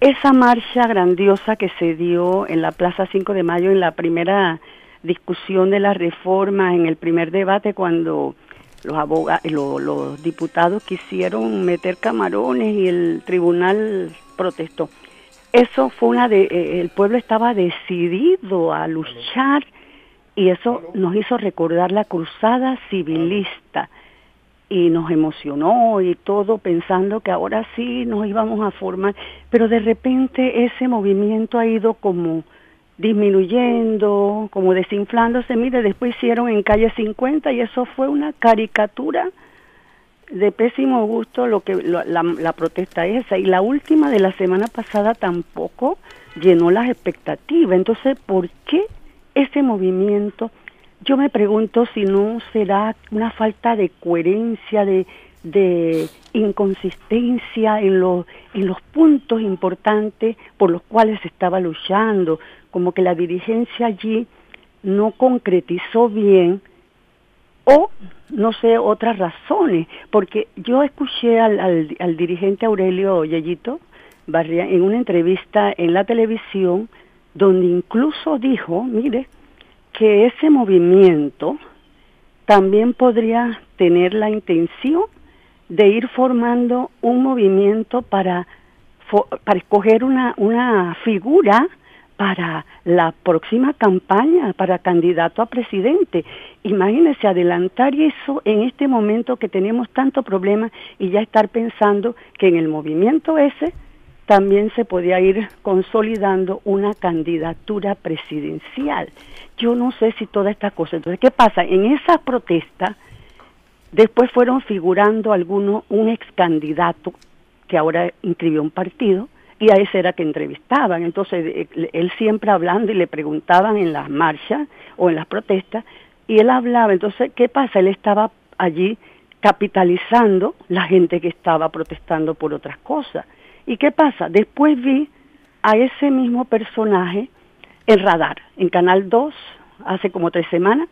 Esa marcha grandiosa que se dio en la Plaza 5 de Mayo en la primera discusión de la reforma, en el primer debate, cuando los abogados, los diputados quisieron meter camarones y el tribunal protestó. Eso fue una de, eh, el pueblo estaba decidido a luchar y eso nos hizo recordar la cruzada civilista y nos emocionó y todo pensando que ahora sí nos íbamos a formar, pero de repente ese movimiento ha ido como disminuyendo, como desinflándose. Mire, después hicieron en calle 50 y eso fue una caricatura de pésimo gusto lo que la, la, protesta esa. Y la última de la semana pasada tampoco llenó las expectativas. Entonces, ¿por qué ese movimiento? Yo me pregunto si no será una falta de coherencia, de, de inconsistencia en los, en los puntos importantes por los cuales se estaba luchando como que la dirigencia allí no concretizó bien o no sé otras razones, porque yo escuché al, al, dirigente Aurelio Yeyito Barria en una entrevista en la televisión donde incluso dijo, mire, que ese movimiento también podría tener la intención de ir formando un movimiento para, para escoger una, una figura para la próxima campaña, para candidato a presidente. Imagínese adelantar eso en este momento que tenemos tanto problema y ya estar pensando que en el movimiento ese también se podía ir consolidando una candidatura presidencial. Yo no sé si toda esta cosa. Entonces, ¿qué pasa? En esa protesta, después fueron figurando algunos, un ex candidato que ahora inscribió un partido, y a ese era que entrevistaban. Entonces, eh, él siempre hablando y le preguntaban en las marchas o en las protestas, y él hablaba. Entonces, ¿qué pasa? Él estaba allí capitalizando la gente que estaba protestando por otras cosas. ¿Y qué pasa? Después vi a ese mismo personaje en Radar, en Canal 2, hace como tres semanas,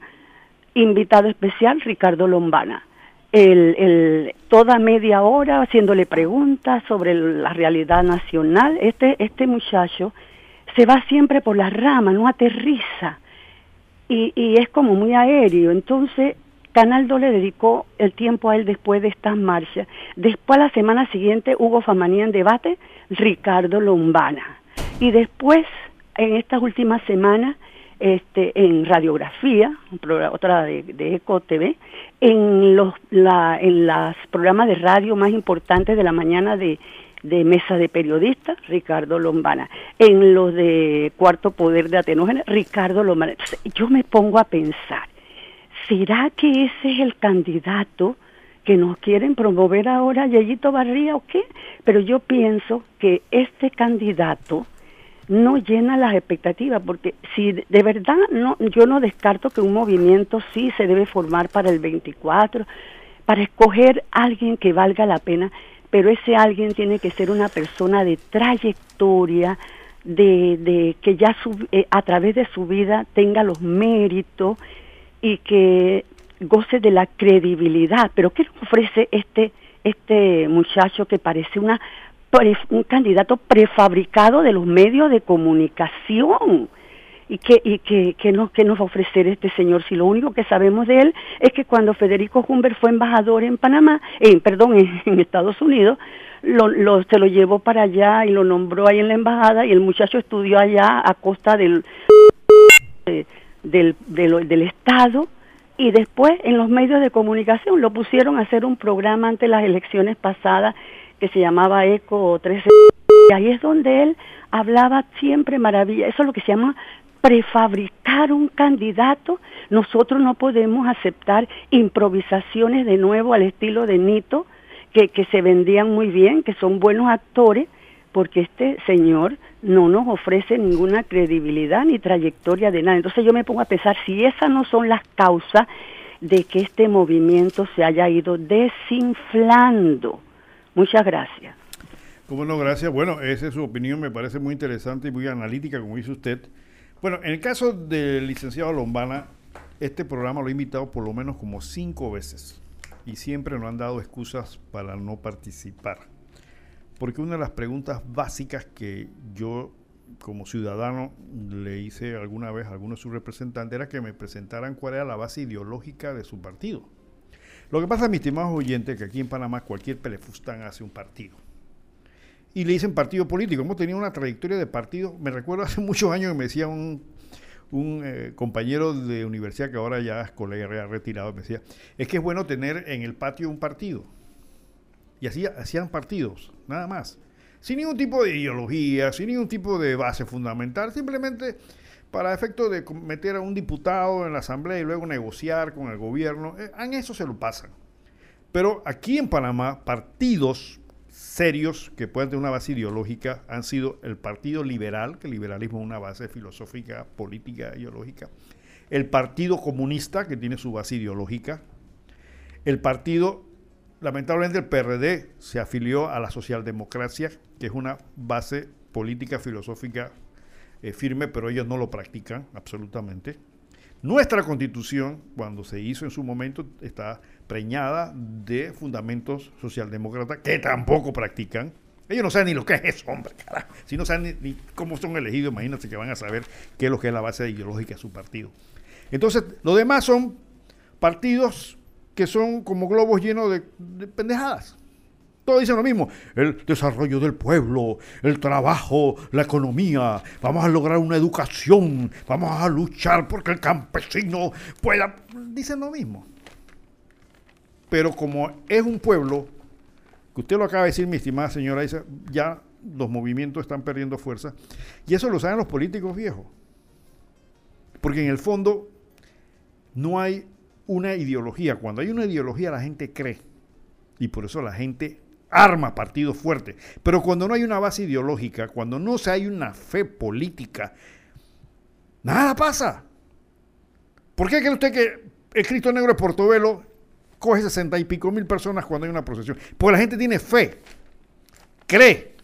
invitado especial Ricardo Lombana. El, el, toda media hora haciéndole preguntas sobre la realidad nacional. Este, este muchacho se va siempre por las ramas, no aterriza. Y, y es como muy aéreo. Entonces, Canal 2 le dedicó el tiempo a él después de estas marchas. Después, a la semana siguiente, Hugo Famanía en debate, Ricardo Lombana. Y después, en estas últimas semanas, este, en radiografía, otra de, de Eco TV, en los la, en los programas de radio más importantes de la mañana de, de Mesa de Periodistas, Ricardo Lombana. En los de Cuarto Poder de Atenógenes, Ricardo Lombana. yo me pongo a pensar, ¿será que ese es el candidato que nos quieren promover ahora, Yayito Barría o qué? Pero yo pienso que este candidato no llena las expectativas, porque si de verdad no, yo no descarto que un movimiento sí se debe formar para el 24, para escoger alguien que valga la pena, pero ese alguien tiene que ser una persona de trayectoria, de, de que ya eh, a través de su vida tenga los méritos y que goce de la credibilidad. Pero ¿qué nos ofrece este, este muchacho que parece una, un candidato prefabricado de los medios de comunicación? ¿Y qué, y que, que, nos, que nos va a ofrecer este señor? Si lo único que sabemos de él es que cuando Federico Humbert fue embajador en Panamá, en, perdón, en, Estados Unidos, lo, lo, se lo llevó para allá y lo nombró ahí en la embajada y el muchacho estudió allá a costa del del, del, Estado y después en los medios de comunicación lo pusieron a hacer un programa ante las elecciones pasadas que se llamaba ECO 13 y ahí es donde él hablaba siempre maravilla, eso es lo que se llama prefabricar un candidato, nosotros no podemos aceptar improvisaciones de nuevo al estilo de Nito, que, que se vendían muy bien, que son buenos actores, porque este señor no nos ofrece ninguna credibilidad ni trayectoria de nada. Entonces yo me pongo a pensar si esas no son las causas de que este movimiento se haya ido desinflando. Muchas gracias. Cómo no, gracias. Bueno, esa es su opinión, me parece muy interesante y muy analítica, como dice usted. Bueno, en el caso del licenciado Lombana, este programa lo he invitado por lo menos como cinco veces y siempre nos han dado excusas para no participar porque una de las preguntas básicas que yo como ciudadano le hice alguna vez a alguno de sus representantes era que me presentaran cuál era la base ideológica de su partido. Lo que pasa, mis estimados oyentes, que aquí en Panamá cualquier pelefustán hace un partido. Y le dicen partido político. Hemos tenido una trayectoria de partido. Me recuerdo hace muchos años que me decía un, un eh, compañero de universidad que ahora ya es colega retirado, me decía, es que es bueno tener en el patio un partido y así hacían partidos, nada más. Sin ningún tipo de ideología, sin ningún tipo de base fundamental, simplemente para efecto de meter a un diputado en la asamblea y luego negociar con el gobierno. Eh, en eso se lo pasan. Pero aquí en Panamá, partidos serios que pueden tener una base ideológica han sido el Partido Liberal, que el liberalismo es una base filosófica, política, ideológica, el Partido Comunista, que tiene su base ideológica, el Partido lamentablemente el PRD se afilió a la socialdemocracia, que es una base política, filosófica eh, firme, pero ellos no lo practican absolutamente. Nuestra constitución, cuando se hizo en su momento, está preñada de fundamentos socialdemócratas que tampoco practican. Ellos no saben ni lo que es eso, hombre, carajo. Si no saben ni, cómo son elegidos, imagínate que van a saber qué es lo que es la base ideológica de su partido. Entonces, los demás son partidos que son como globos llenos de, pendejadas. Todos dicen lo mismo, el desarrollo del pueblo, el trabajo, la economía, vamos a lograr una educación, vamos a luchar porque el campesino pueda... Dicen lo mismo. Pero como es un pueblo, que usted lo acaba de decir, mi estimada señora, ya los movimientos están perdiendo fuerza. Y eso lo saben los políticos viejos. Porque en el fondo no hay una ideología. Cuando hay una ideología la gente cree. Y por eso la gente arma partidos fuertes. Pero cuando no hay una base ideológica, cuando no se hay una fe política, nada pasa. ¿Por qué cree usted que el Cristo Negro de Portobelo coge sesenta y pico mil personas cuando hay una procesión? Porque la gente tiene fe, cree.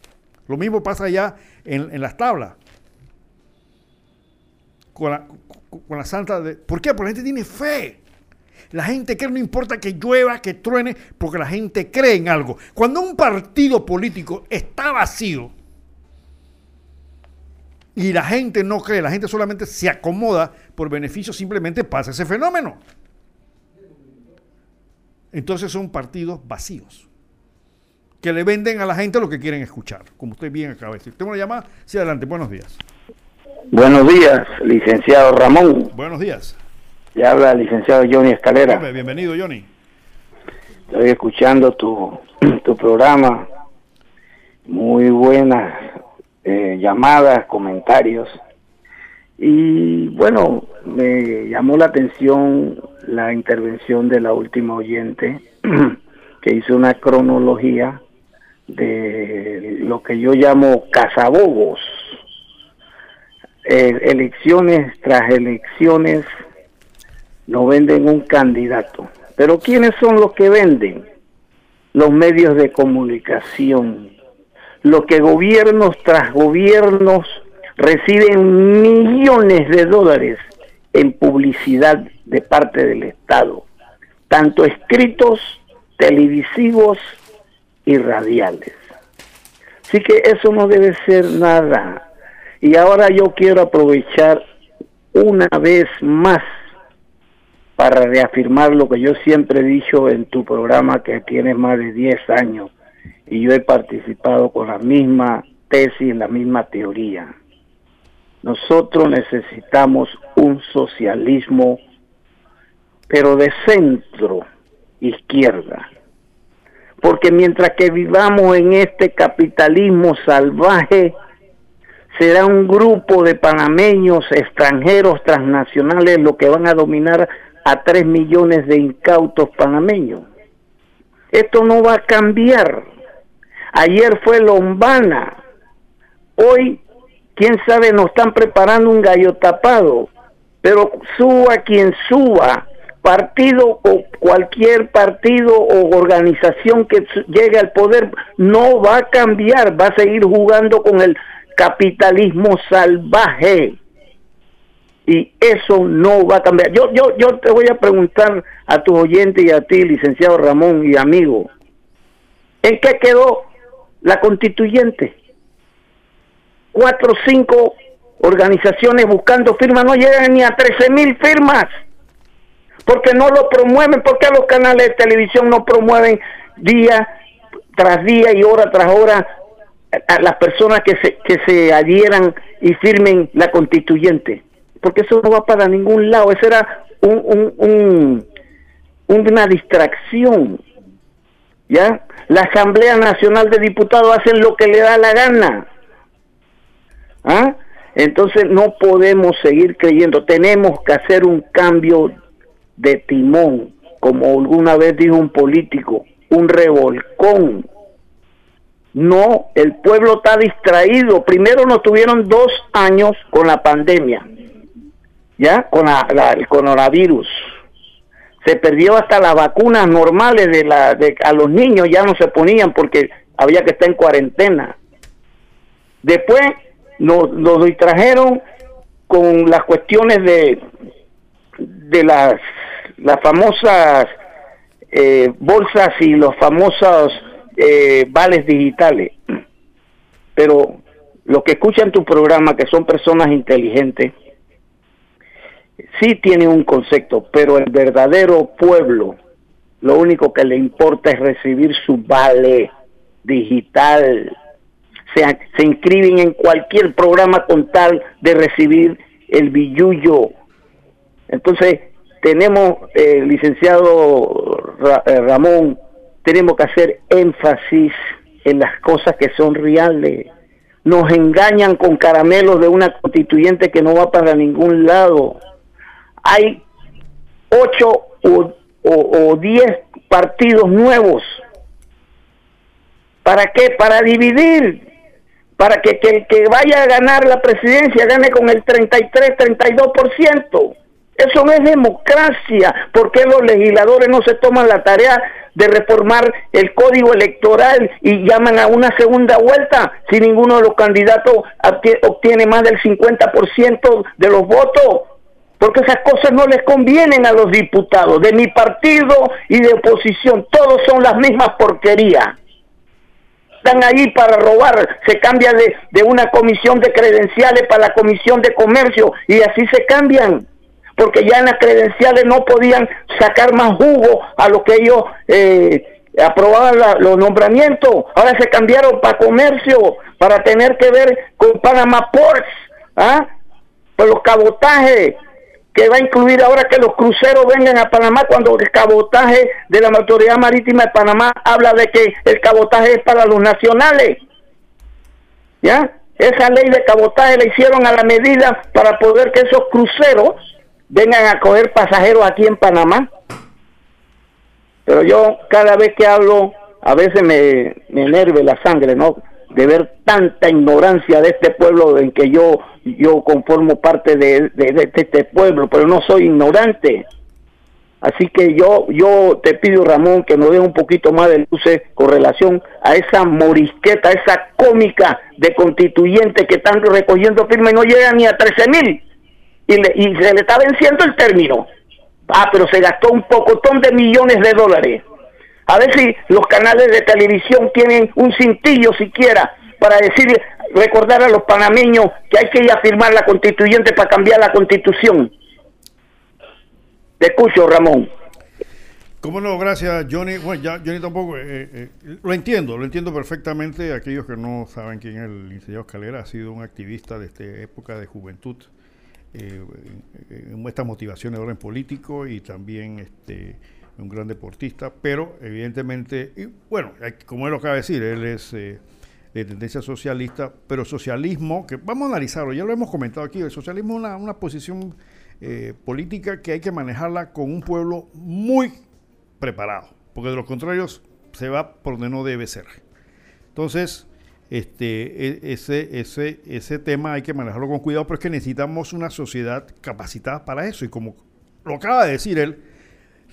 Lo mismo pasa allá en, las tablas. Con la, con la santa de... ¿Por qué? Porque la gente tiene fe. La gente cree, no importa que llueva, que truene, porque la gente cree en algo. Cuando un partido político está vacío y la gente no cree, la gente solamente se acomoda por beneficio, simplemente pasa ese fenómeno. Entonces son partidos vacíos que le venden a la gente lo que quieren escuchar, como usted bien acaba de decir. Tengo una llamada, sí, adelante, buenos días. Buenos días, licenciado Ramón. Buenos días. Ya habla el licenciado Johnny Escalera. bienvenido, Johnny. Estoy escuchando tu, tu programa. Muy buenas eh, llamadas, comentarios. Y bueno, me llamó la atención la intervención de la última oyente que hizo una cronología de lo que yo llamo cazabobos. Eh, elecciones tras elecciones no venden un candidato. Pero ¿quiénes son los que venden? Los medios de comunicación. Los que gobiernos tras gobiernos reciben millones de dólares en publicidad de parte del Estado, tanto escritos, televisivos y radiales. Así que eso no debe ser nada. Y ahora yo quiero aprovechar una vez más para reafirmar lo que yo siempre he dicho en tu programa que tienes más de 10 años y yo he participado con la misma tesis, la misma teoría. Nosotros necesitamos un socialismo, pero de centro izquierda. Porque mientras que vivamos en este capitalismo salvaje, será un grupo de panameños extranjeros transnacionales lo que van a dominar a 3 millones de incautos panameños. Esto no va a cambiar. Ayer fue Lombana. Hoy, quién sabe, nos están preparando un gallo tapado. Pero suba quien suba, partido o cualquier partido o organización que llegue al poder, no va a cambiar, va a seguir jugando con el capitalismo salvaje y eso no va a cambiar. Yo, yo, yo te voy a preguntar a tus oyentes y a ti, licenciado Ramón y amigo, ¿en qué quedó la constituyente? Cuatro o cinco organizaciones buscando firmas, no llegan ni a 13 mil firmas, porque no lo promueven, porque los canales de televisión no promueven día tras día y hora tras hora a las personas que se, que se adhieran y firmen la constituyente porque eso no va para ningún lado, eso era un, una distracción. ¿Ya? La Asamblea Nacional de Diputados hacen lo que le da la gana. ¿Ah? Entonces no podemos seguir creyendo, tenemos que hacer un cambio de timón, como alguna vez dijo un político, un revolcón. No, el pueblo está distraído. Primero nos tuvieron dos años con la pandemia ya con el coronavirus. Se perdió hasta las vacunas normales de la de, a los niños ya no se ponían porque había que estar en cuarentena. Después nos, nos distrajeron con las cuestiones de de las las famosas eh, bolsas y los famosos eh, vales digitales. Pero los que escuchan tu programa, que son personas inteligentes, sí tiene un concepto, pero el verdadero pueblo lo único que le importa es recibir su vale digital. Se, se inscriben en cualquier programa con tal de recibir el billuyo. Entonces, tenemos, eh, licenciado eh, Ramón, tenemos que hacer énfasis en las cosas que son reales. Nos engañan con caramelos de una constituyente que no va para ningún lado. Hay ocho o, diez partidos nuevos. ¿Para qué? Para dividir. Para que, que el que vaya a ganar la presidencia gane con el 33, 32%. Eso no es democracia. ¿Por qué los legisladores no se toman la tarea de reformar el código electoral y llaman a una segunda vuelta si ninguno de los candidatos obtiene más del 50% de los votos? Porque esas cosas no les convienen a los diputados de mi partido y de oposición. Todos son las mismas porquerías. Están ahí para robar. Se cambia de, una comisión de credenciales para la comisión de comercio y así se cambian porque ya en las credenciales no podían sacar más jugo a lo que ellos eh, aprobaban los nombramientos. Ahora se cambiaron para comercio, para tener que ver con Panamá Ports, ¿ah? por los cabotajes, que va a incluir ahora que los cruceros vengan a Panamá cuando el cabotaje de la Autoridad Marítima de Panamá habla de que el cabotaje es para los nacionales. ¿Ya? Esa ley de cabotaje la hicieron a la medida para poder que esos cruceros vengan a coger pasajeros aquí en Panamá. Pero yo cada vez que hablo, a veces me, me enerve la sangre, ¿no? De ver tanta ignorancia de este pueblo en que yo, yo conformo parte de, de, este pueblo, pero no soy ignorante. Así que yo, yo te pido, Ramón, que nos dé un poquito más de luces con relación a esa morisqueta, esa cómica de constituyentes que están recogiendo firme y no llegan ni a 13 mil y, y se le está venciendo el término. Ah, pero se gastó un pocotón de millones de dólares. A ver si los canales de televisión tienen un cintillo siquiera para decir, recordar a los panameños que hay que ir a firmar la constituyente para cambiar la constitución. Te escucho, Ramón. ¿Cómo no? Gracias, Johnny. Bueno, Johnny tampoco. Eh, eh, lo entiendo, lo entiendo perfectamente. Aquellos que no saben quién es el licenciado Escalera, ha sido un activista de esta época de juventud eh, muestra motivaciones de orden político y también este, un gran deportista, pero evidentemente, y bueno, como él lo acaba de decir, él es eh, de tendencia socialista, pero socialismo, que vamos a analizarlo, ya lo hemos comentado aquí, el socialismo es una, una posición eh, política que hay que manejarla con un pueblo muy preparado, porque de lo contrario se va por donde no debe ser. Entonces, este, e, ese, ese, ese tema hay que manejarlo con cuidado, pero es que necesitamos una sociedad capacitada para eso. Y como lo acaba de decir él,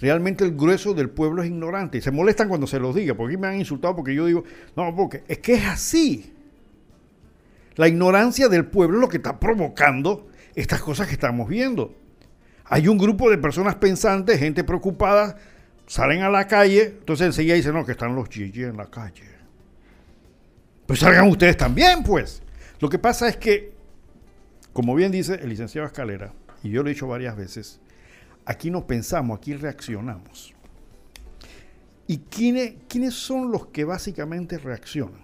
realmente el grueso del pueblo es ignorante. Y se molestan cuando se los diga, porque me han insultado porque yo digo, no, porque es que es así. La ignorancia del pueblo es lo que está provocando estas cosas que estamos viendo. Hay un grupo de personas pensantes, gente preocupada, salen a la calle, entonces enseguida dicen, no, que están los GG en la calle. Pues salgan ustedes también, pues. Lo que pasa es que, como bien dice el licenciado Escalera, y yo lo he dicho varias veces, aquí no pensamos, aquí reaccionamos. ¿Y quiénes, quiénes son los que básicamente reaccionan?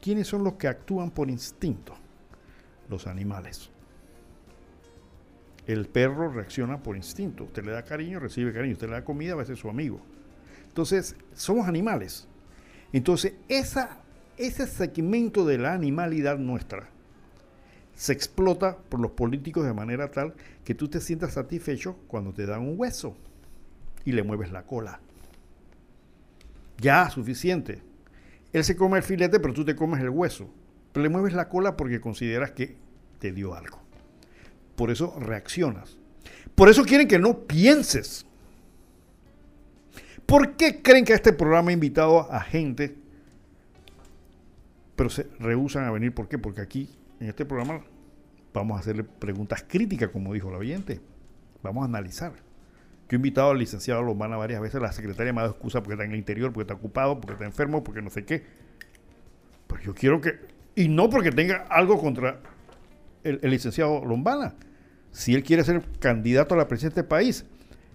¿Quiénes son los que actúan por instinto? Los animales. El perro reacciona por instinto. Usted le da cariño, recibe cariño. Usted le da comida, va a ser su amigo. Entonces, somos animales. Entonces, ese segmento de la animalidad nuestra se explota por los políticos de manera tal que tú te sientas satisfecho cuando te dan un hueso y le mueves la cola. Ya, suficiente. Él se come el filete, pero tú te comes el hueso. Pero le mueves la cola porque consideras que te dio algo. Por eso reaccionas. Por eso quieren que no pienses. ¿Por qué creen que este programa he invitado a gente pero se rehusan a venir. ¿Por qué? Porque aquí, en este programa, vamos a hacerle preguntas críticas, como dijo la oyente. Vamos a analizar. Yo he invitado al licenciado Lombana varias veces, la secretaria me ha dado excusa porque está en el interior, porque está ocupado, porque está enfermo, porque no sé qué. Pero yo quiero que, y no porque tenga algo contra el, licenciado Lombana. Si él quiere ser candidato a la presidencia del país,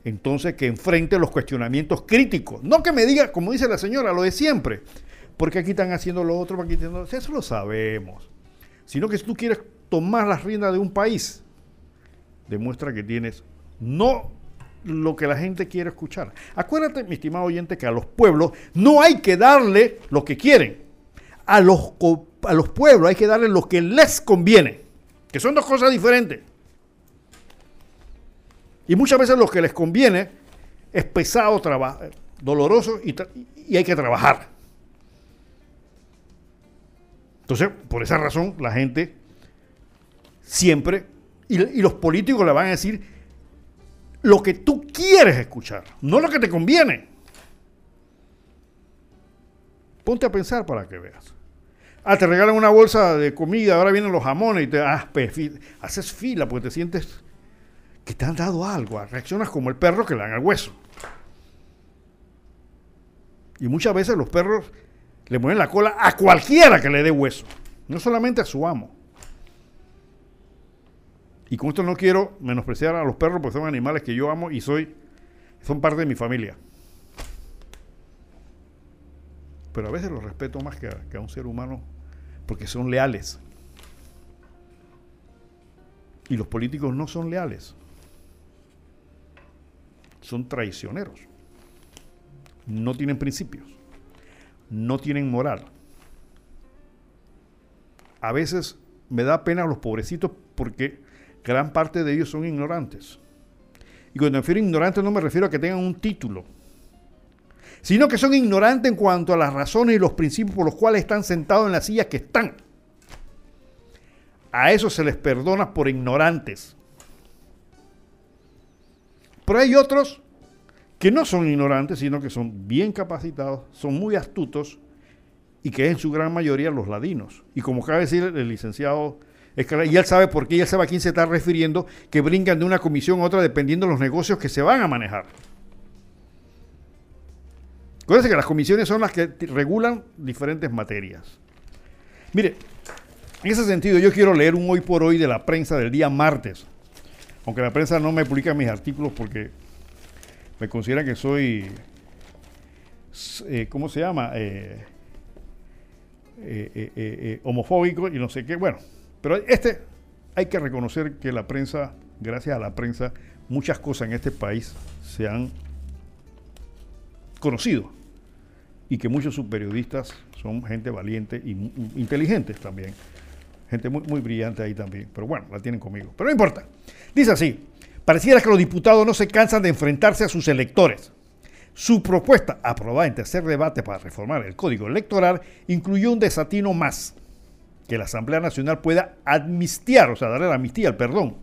entonces que enfrente los cuestionamientos críticos. No que me diga, como dice la señora, lo de siempre porque aquí están haciendo lo otro, aquí están eso lo sabemos. Sino que si tú quieres tomar las riendas de un país, demuestra que tienes no lo que la gente quiere escuchar. Acuérdate, mi estimado oyente, que a los pueblos no hay que darle lo que quieren. a los, a los pueblos hay que darle lo que les conviene, que son dos cosas diferentes. Y muchas veces lo que les conviene es pesado, doloroso y, y hay que trabajar. Entonces, por esa razón, la gente siempre, y, los políticos le van a decir lo que tú quieres escuchar, no lo que te conviene. Ponte a pensar para que veas. Ah, te regalan una bolsa de comida, ahora vienen los jamones y te ah, haces fila porque te sientes que te han dado algo, reaccionas como el perro que le dan al hueso. Y muchas veces los perros le mueven la cola a cualquiera que le dé hueso, no solamente a su amo. Y con esto no quiero menospreciar a los perros porque son animales que yo amo y soy, son parte de mi familia. Pero a veces los respeto más que a, que a un ser humano porque son leales. Y los políticos no son leales son traicioneros. No tienen principios. No tienen moral. A veces me da pena a los pobrecitos porque gran parte de ellos son ignorantes. Y cuando me refiero a ignorantes no me refiero a que tengan un título, sino que son ignorantes en cuanto a las razones y los principios por los cuales están sentados en las sillas que están. A eso se les perdona por ignorantes. Pero hay otros que no son ignorantes, sino que son bien capacitados, son muy astutos y que es en su gran mayoría los ladinos. Y como acaba de decir el licenciado y él sabe por qué, y él sabe a quién se está refiriendo, que brincan de una comisión a otra dependiendo de los negocios que se van a manejar. Acuérdense que las comisiones son las que regulan diferentes materias. Mire, en ese sentido yo quiero leer un hoy por hoy de la prensa del día martes, aunque la prensa no me publica mis artículos porque me considera que soy, eh, ¿cómo se llama? Eh, eh, homofóbico y no sé qué. Bueno, pero este hay que reconocer que la prensa, gracias a la prensa, muchas cosas en este país se han conocido y que muchos subperiodistas son gente valiente y inteligentes también. Gente muy, muy brillante ahí también. Pero bueno, la tienen conmigo. Pero no importa. Dice así, pareciera que los diputados no se cansan de enfrentarse a sus electores. Su propuesta, aprobada en tercer debate para reformar el código electoral, incluyó un desatino más, que la Asamblea Nacional pueda amnistiar, o sea, darle la amnistía, el perdón,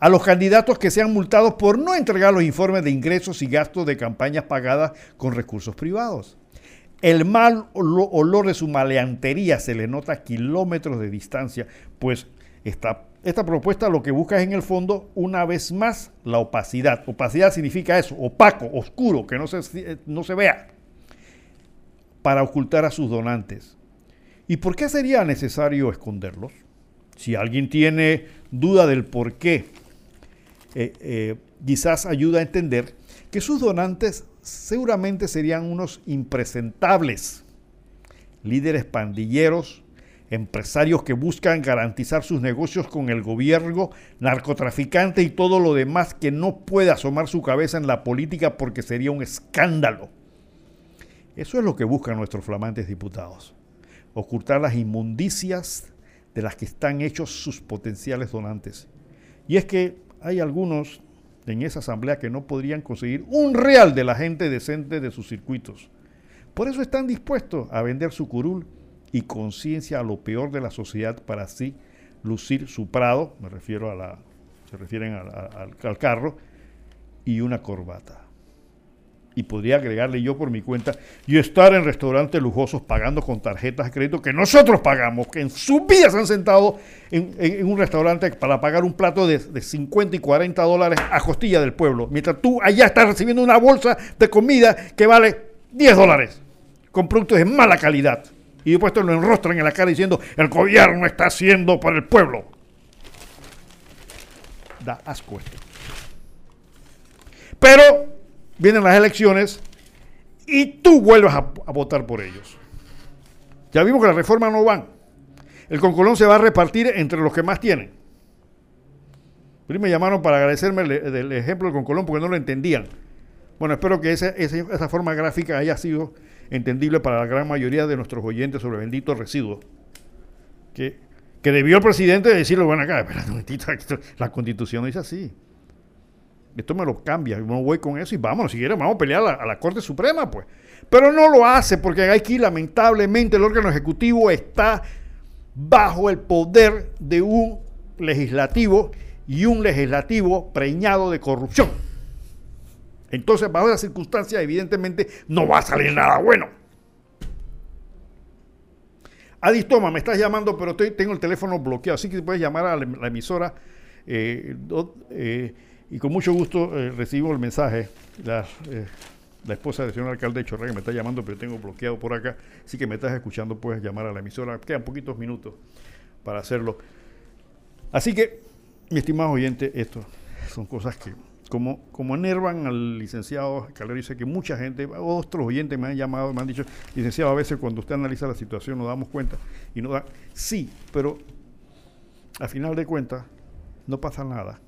a los candidatos que sean multados por no entregar los informes de ingresos y gastos de campañas pagadas con recursos privados. El mal olor de su maleantería se le nota a kilómetros de distancia, pues esta, esta propuesta lo que busca es en el fondo, una vez más, la opacidad. Opacidad significa eso, opaco, oscuro, que no se, no se vea, para ocultar a sus donantes. ¿Y por qué sería necesario esconderlos? Si alguien tiene duda del por qué, eh, eh, quizás ayuda a entender que sus donantes seguramente serían unos impresentables, líderes pandilleros, empresarios que buscan garantizar sus negocios con el gobierno, narcotraficante y todo lo demás que no puede asomar su cabeza en la política porque sería un escándalo. Eso es lo que buscan nuestros flamantes diputados, ocultar las inmundicias de las que están hechos sus potenciales donantes. Y es que hay algunos en esa asamblea que no podrían conseguir un real de la gente decente de sus circuitos. Por eso están dispuestos a vender su curul y conciencia a lo peor de la sociedad para así lucir su prado, me refiero a la, se refieren al carro, y una corbata y podría agregarle yo por mi cuenta, y estar en restaurantes lujosos pagando con tarjetas de crédito que nosotros pagamos, que en su vida se han sentado en, un restaurante para pagar un plato de, de, 50 y 40 dólares a costilla del pueblo, mientras tú allá estás recibiendo una bolsa de comida que vale 10 dólares, con productos de mala calidad. Y después te lo enrostran en la cara diciendo, el gobierno está haciendo para el pueblo. Da asco esto. Pero vienen las elecciones y tú vuelves a, votar por ellos. Ya vimos que las reformas no van. El concolón se va a repartir entre los que más tienen. me llamaron para agradecerme el, ejemplo del concolón porque no lo entendían. Bueno, espero que esa, esa, forma gráfica haya sido entendible para la gran mayoría de nuestros oyentes sobre benditos residuos. Que, que debió el presidente decirlo, bueno, acá, espera un momentito, la constitución dice así. Esto me lo cambia, no voy con eso y vámonos, si quieren vamos a pelear a la, Corte Suprema, pues. Pero no lo hace porque aquí lamentablemente el órgano ejecutivo está bajo el poder de un legislativo y un legislativo preñado de corrupción. Entonces, bajo esa circunstancia, evidentemente no va a salir nada bueno. Adistoma, me estás llamando, pero tengo el teléfono bloqueado, así que puedes llamar a la, emisora. Eh, eh, y con mucho gusto eh, recibo el mensaje. La, eh, la, esposa del señor alcalde de Chorrera me está llamando, pero tengo bloqueado por acá. Así que me estás escuchando, puedes llamar a la emisora. Quedan poquitos minutos para hacerlo. Así que, mi estimado oyente, esto son cosas que, como, como enervan al licenciado Calero, dice que mucha gente, otros oyentes me han llamado, me han dicho, licenciado, a veces cuando usted analiza la situación nos damos cuenta y no da. Sí, pero al final de cuentas no pasa nada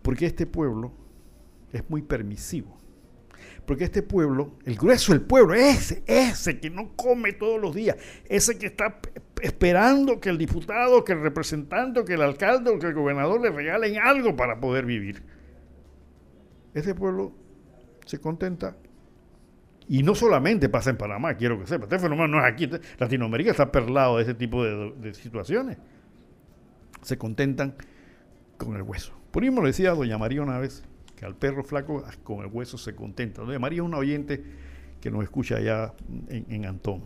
porque este pueblo es muy permisivo. Porque este pueblo, el grueso del pueblo, ese, ese que no come todos los días, ese que está esperando que el diputado, que el representante, que el alcalde o que el gobernador le regalen algo para poder vivir. Ese pueblo se contenta. Y no solamente pasa en Panamá, quiero que sepa. Este fenómeno no es aquí. Latinoamérica está perlado de ese tipo de, de situaciones. Se contentan con el hueso. Por mismo le decía a doña María una vez que al perro flaco ah, con el hueso se contenta. Doña María es una oyente que nos escucha allá en, Antón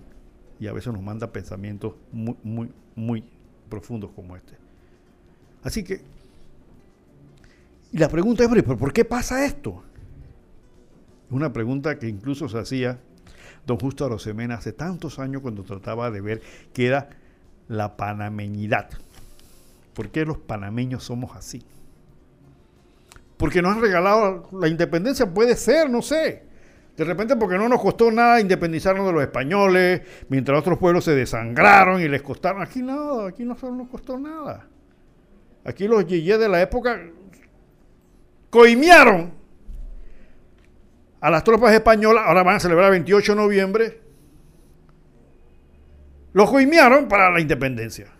y a veces nos manda pensamientos muy, muy, muy profundos como este. Así que, y la pregunta es, ¿pero por qué pasa esto? Una pregunta que incluso se hacía don Justo Arosemena hace tantos años cuando trataba de ver qué era la panameñidad. ¿Por qué los panameños somos así? porque nos han regalado la independencia, puede ser, no sé. De repente porque no nos costó nada independizarnos de los españoles, mientras otros pueblos se desangraron y les costaron. Aquí nada, aquí no nos costó nada. Aquí los yeyes de la época coimearon a las tropas españolas, ahora van a celebrar el 28 de noviembre, los coimearon para la independencia.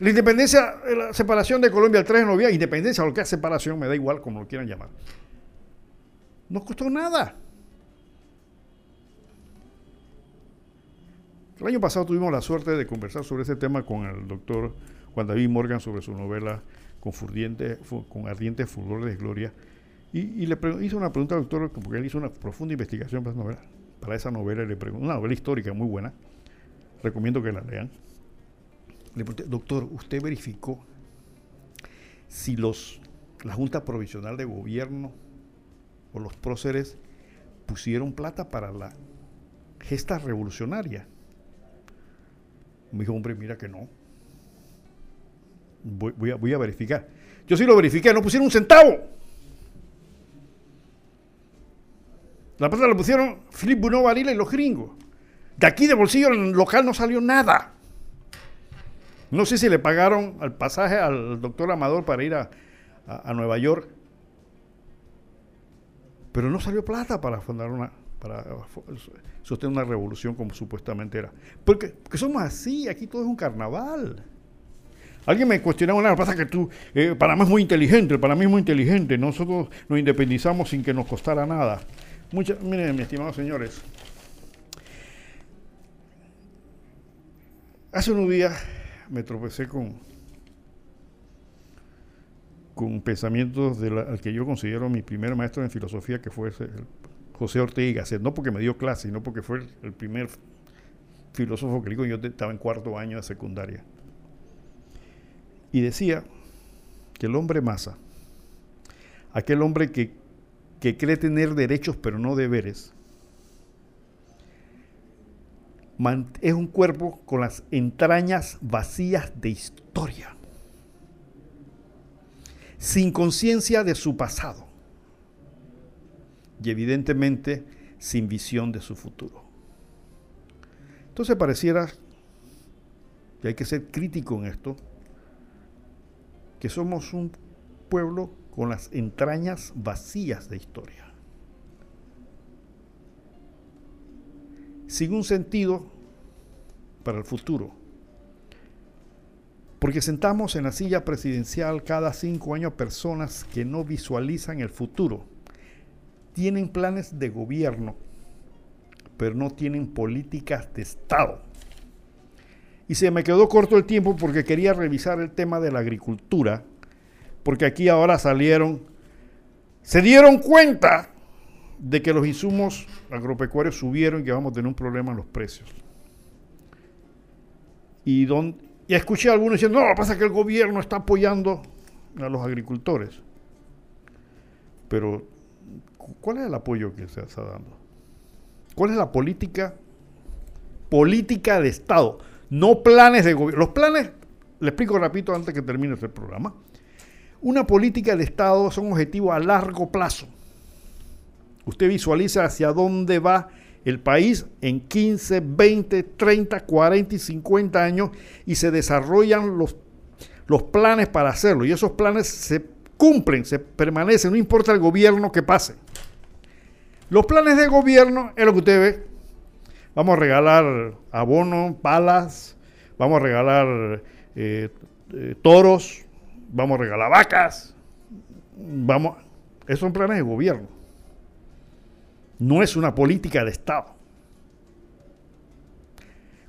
La independencia, la separación de Colombia el 3 de noviembre, independencia o lo que es separación, me da igual como lo quieran llamar. No costó nada. El año pasado tuvimos la suerte de conversar sobre ese tema con el doctor Juan David Morgan sobre su novela con, furdiente, con ardientes fulgores de gloria. Y, le hizo una pregunta al doctor, porque él hizo una profunda investigación para esa novela. Para esa novela, le una novela histórica muy buena. Recomiendo que la lean. Le pregunté, doctor, ¿usted verificó si los, la Junta Provisional de Gobierno o los próceres pusieron plata para la gesta revolucionaria? Me dijo, hombre, mira que no. Voy, a, voy a verificar. Yo sí lo verifiqué, no pusieron un centavo. La plata la pusieron Philip Bruno Varila y los gringos. De aquí de bolsillo local no salió nada. No sé si le pagaron al pasaje al doctor Amador para ir a, Nueva York, pero no salió plata para fundar una, para sostener una revolución como supuestamente era. Porque, somos así, aquí todo es un carnaval. Alguien me cuestionaba una pasa que tú, eh, Panamá es muy inteligente, para mí es muy inteligente, nosotros nos independizamos sin que nos costara nada. Muchas, miren, mis estimados señores, hace unos días me tropecé con, con pensamientos del que yo considero mi primer maestro en filosofía, que fue José Ortega no porque me dio clase, sino porque fue el, primer filósofo que digo, yo estaba en cuarto año de secundaria. Y decía que el hombre masa, aquel hombre que, que cree tener derechos pero no deberes, es un cuerpo con las entrañas vacías de historia, sin conciencia de su pasado y evidentemente sin visión de su futuro. Entonces pareciera, y hay que ser crítico en esto, que somos un pueblo con las entrañas vacías de historia. sin un sentido para el futuro. Porque sentamos en la silla presidencial cada cinco años personas que no visualizan el futuro. Tienen planes de gobierno, pero no tienen políticas de Estado. Y se me quedó corto el tiempo porque quería revisar el tema de la agricultura, porque aquí ahora salieron, se dieron cuenta de que los insumos agropecuarios subieron y que vamos a tener un problema en los precios. Y, don, y escuché a algunos diciendo, no, lo que pasa es que el gobierno está apoyando a los agricultores. Pero, ¿cuál es el apoyo que se está dando? ¿Cuál es la política? Política de Estado, no planes de gobierno. Los planes, le explico rapidito antes que termine este programa. Una política de Estado son objetivos a largo plazo. Usted visualiza hacia dónde va el país en 15, 20, 30, 40 y 50 años y se desarrollan los, los planes para hacerlo. Y esos planes se cumplen, se permanecen, no importa el gobierno que pase. Los planes de gobierno es lo que usted ve. Vamos a regalar abono, palas, vamos a regalar eh, eh, toros, vamos a regalar vacas, vamos, esos son planes de gobierno. No es una política de Estado.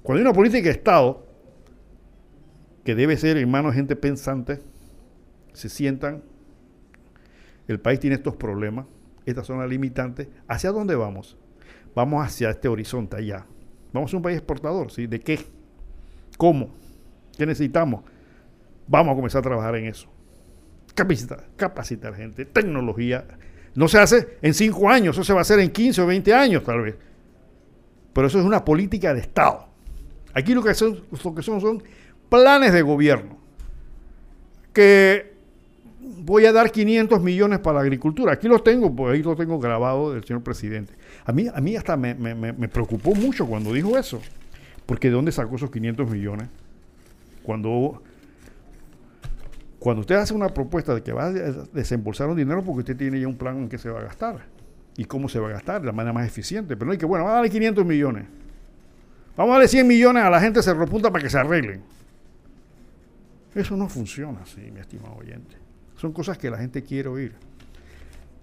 Cuando hay una política de Estado, que debe ser en manos gente pensante, se sientan, el país tiene estos problemas, estas son las limitantes, ¿hacia dónde vamos? Vamos hacia este horizonte allá. Vamos a un país exportador, ¿sí? ¿De qué? ¿Cómo? ¿Qué necesitamos? Vamos a comenzar a trabajar en eso. Capacitar, capacitar gente, tecnología. No se hace en cinco años, eso se va a hacer en 15 o 20 años tal vez. Pero eso es una política de Estado. Aquí lo que son, lo que son, son planes de gobierno. Que voy a dar 500 millones para la agricultura. Aquí lo tengo, pues ahí lo tengo grabado del señor presidente. A mí, a mí hasta me, preocupó mucho cuando dijo eso. Porque ¿de dónde sacó esos 500 millones? Cuando cuando usted hace una propuesta de que va a desembolsar un dinero porque usted tiene ya un plan en qué se va a gastar y cómo se va a gastar de la manera más eficiente. Pero no hay que, bueno, vamos a darle 500 millones. Vamos a darle 100 millones a la gente se repunta para que se arreglen. Eso no funciona así, mi estimado oyente. Son cosas que la gente quiere oír.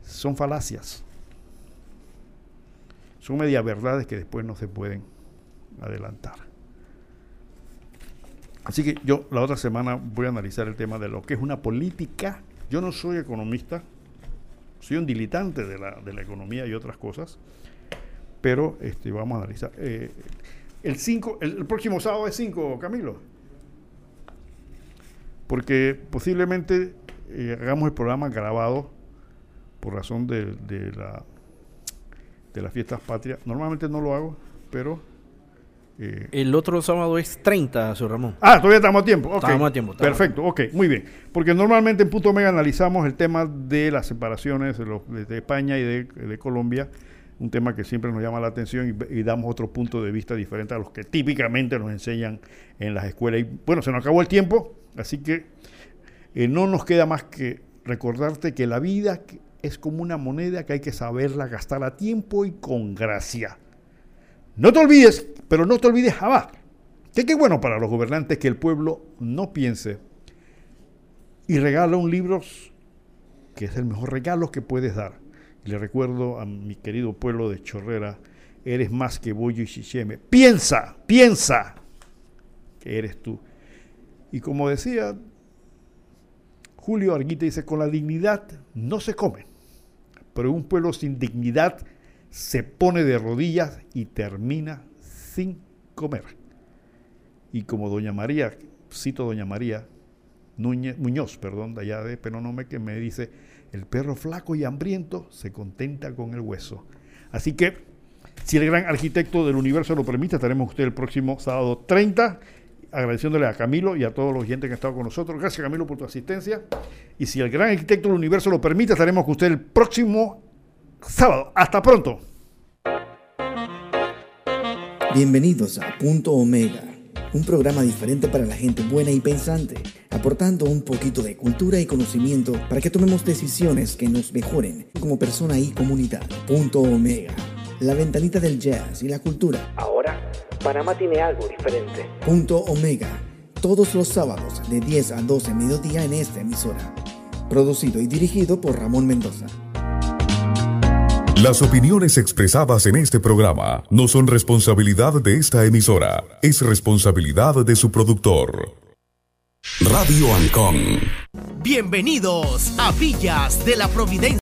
Son falacias. Son media verdades que después no se pueden adelantar. Así que yo la otra semana voy a analizar el tema de lo que es una política. Yo no soy economista, soy un dilitante de la, de la economía y otras cosas, pero este, vamos a analizar. Eh, el, cinco, el, próximo sábado es 5, Camilo. Porque posiblemente eh, hagamos el programa grabado por razón de, de, la, de las fiestas patrias. Normalmente no lo hago, pero eh, el otro sábado es 30, señor Ramón. Ah, todavía estamos a tiempo. Estamos a tiempo. Perfecto, ok, muy bien. Porque normalmente en Punto Mega analizamos el tema de las separaciones de, España y de, Colombia, un tema que siempre nos llama la atención y, damos otro punto de vista diferente a los que típicamente nos enseñan en las escuelas. Y bueno, se nos acabó el tiempo, así que eh, no nos queda más que recordarte que la vida es como una moneda que hay que saberla gastar a tiempo y con gracia. No te olvides, pero no te olvides jamás, que qué bueno para los gobernantes que el pueblo no piense y regala un libro que es el mejor regalo que puedes dar. Y le recuerdo a mi querido pueblo de Chorrera, eres más que Bollo y Chicheme. Piensa, piensa que eres tú. Y como decía Julio Arguita, dice, con la dignidad no se come, pero un pueblo sin dignidad se pone de rodillas y termina sin comer. Y como doña María, cito doña María Núñez, Muñoz, perdón, de allá de Penonome, que me dice, el perro flaco y hambriento se contenta con el hueso. Así que, si el gran arquitecto del universo lo permite, estaremos usted el próximo sábado 30, agradeciéndole a Camilo y a todos los oyentes que han estado con nosotros. Gracias Camilo por tu asistencia. Y si el gran arquitecto del universo lo permite, estaremos con usted el próximo sábado. Hasta pronto. Bienvenidos a Punto Omega, un programa diferente para la gente buena y pensante, aportando un poquito de cultura y conocimiento para que tomemos decisiones que nos mejoren como persona y comunidad. Punto Omega. la ventanita del jazz y la cultura. Ahora, Panamá tiene algo diferente. Punto Omega, todos los sábados de 10 a 12 mediodía en esta emisora. Producido y dirigido por Ramón Mendoza. Las opiniones expresadas en este programa no son responsabilidad de esta emisora, es responsabilidad de su productor. Radio Ancon. Bienvenidos a Villas de la Providencia.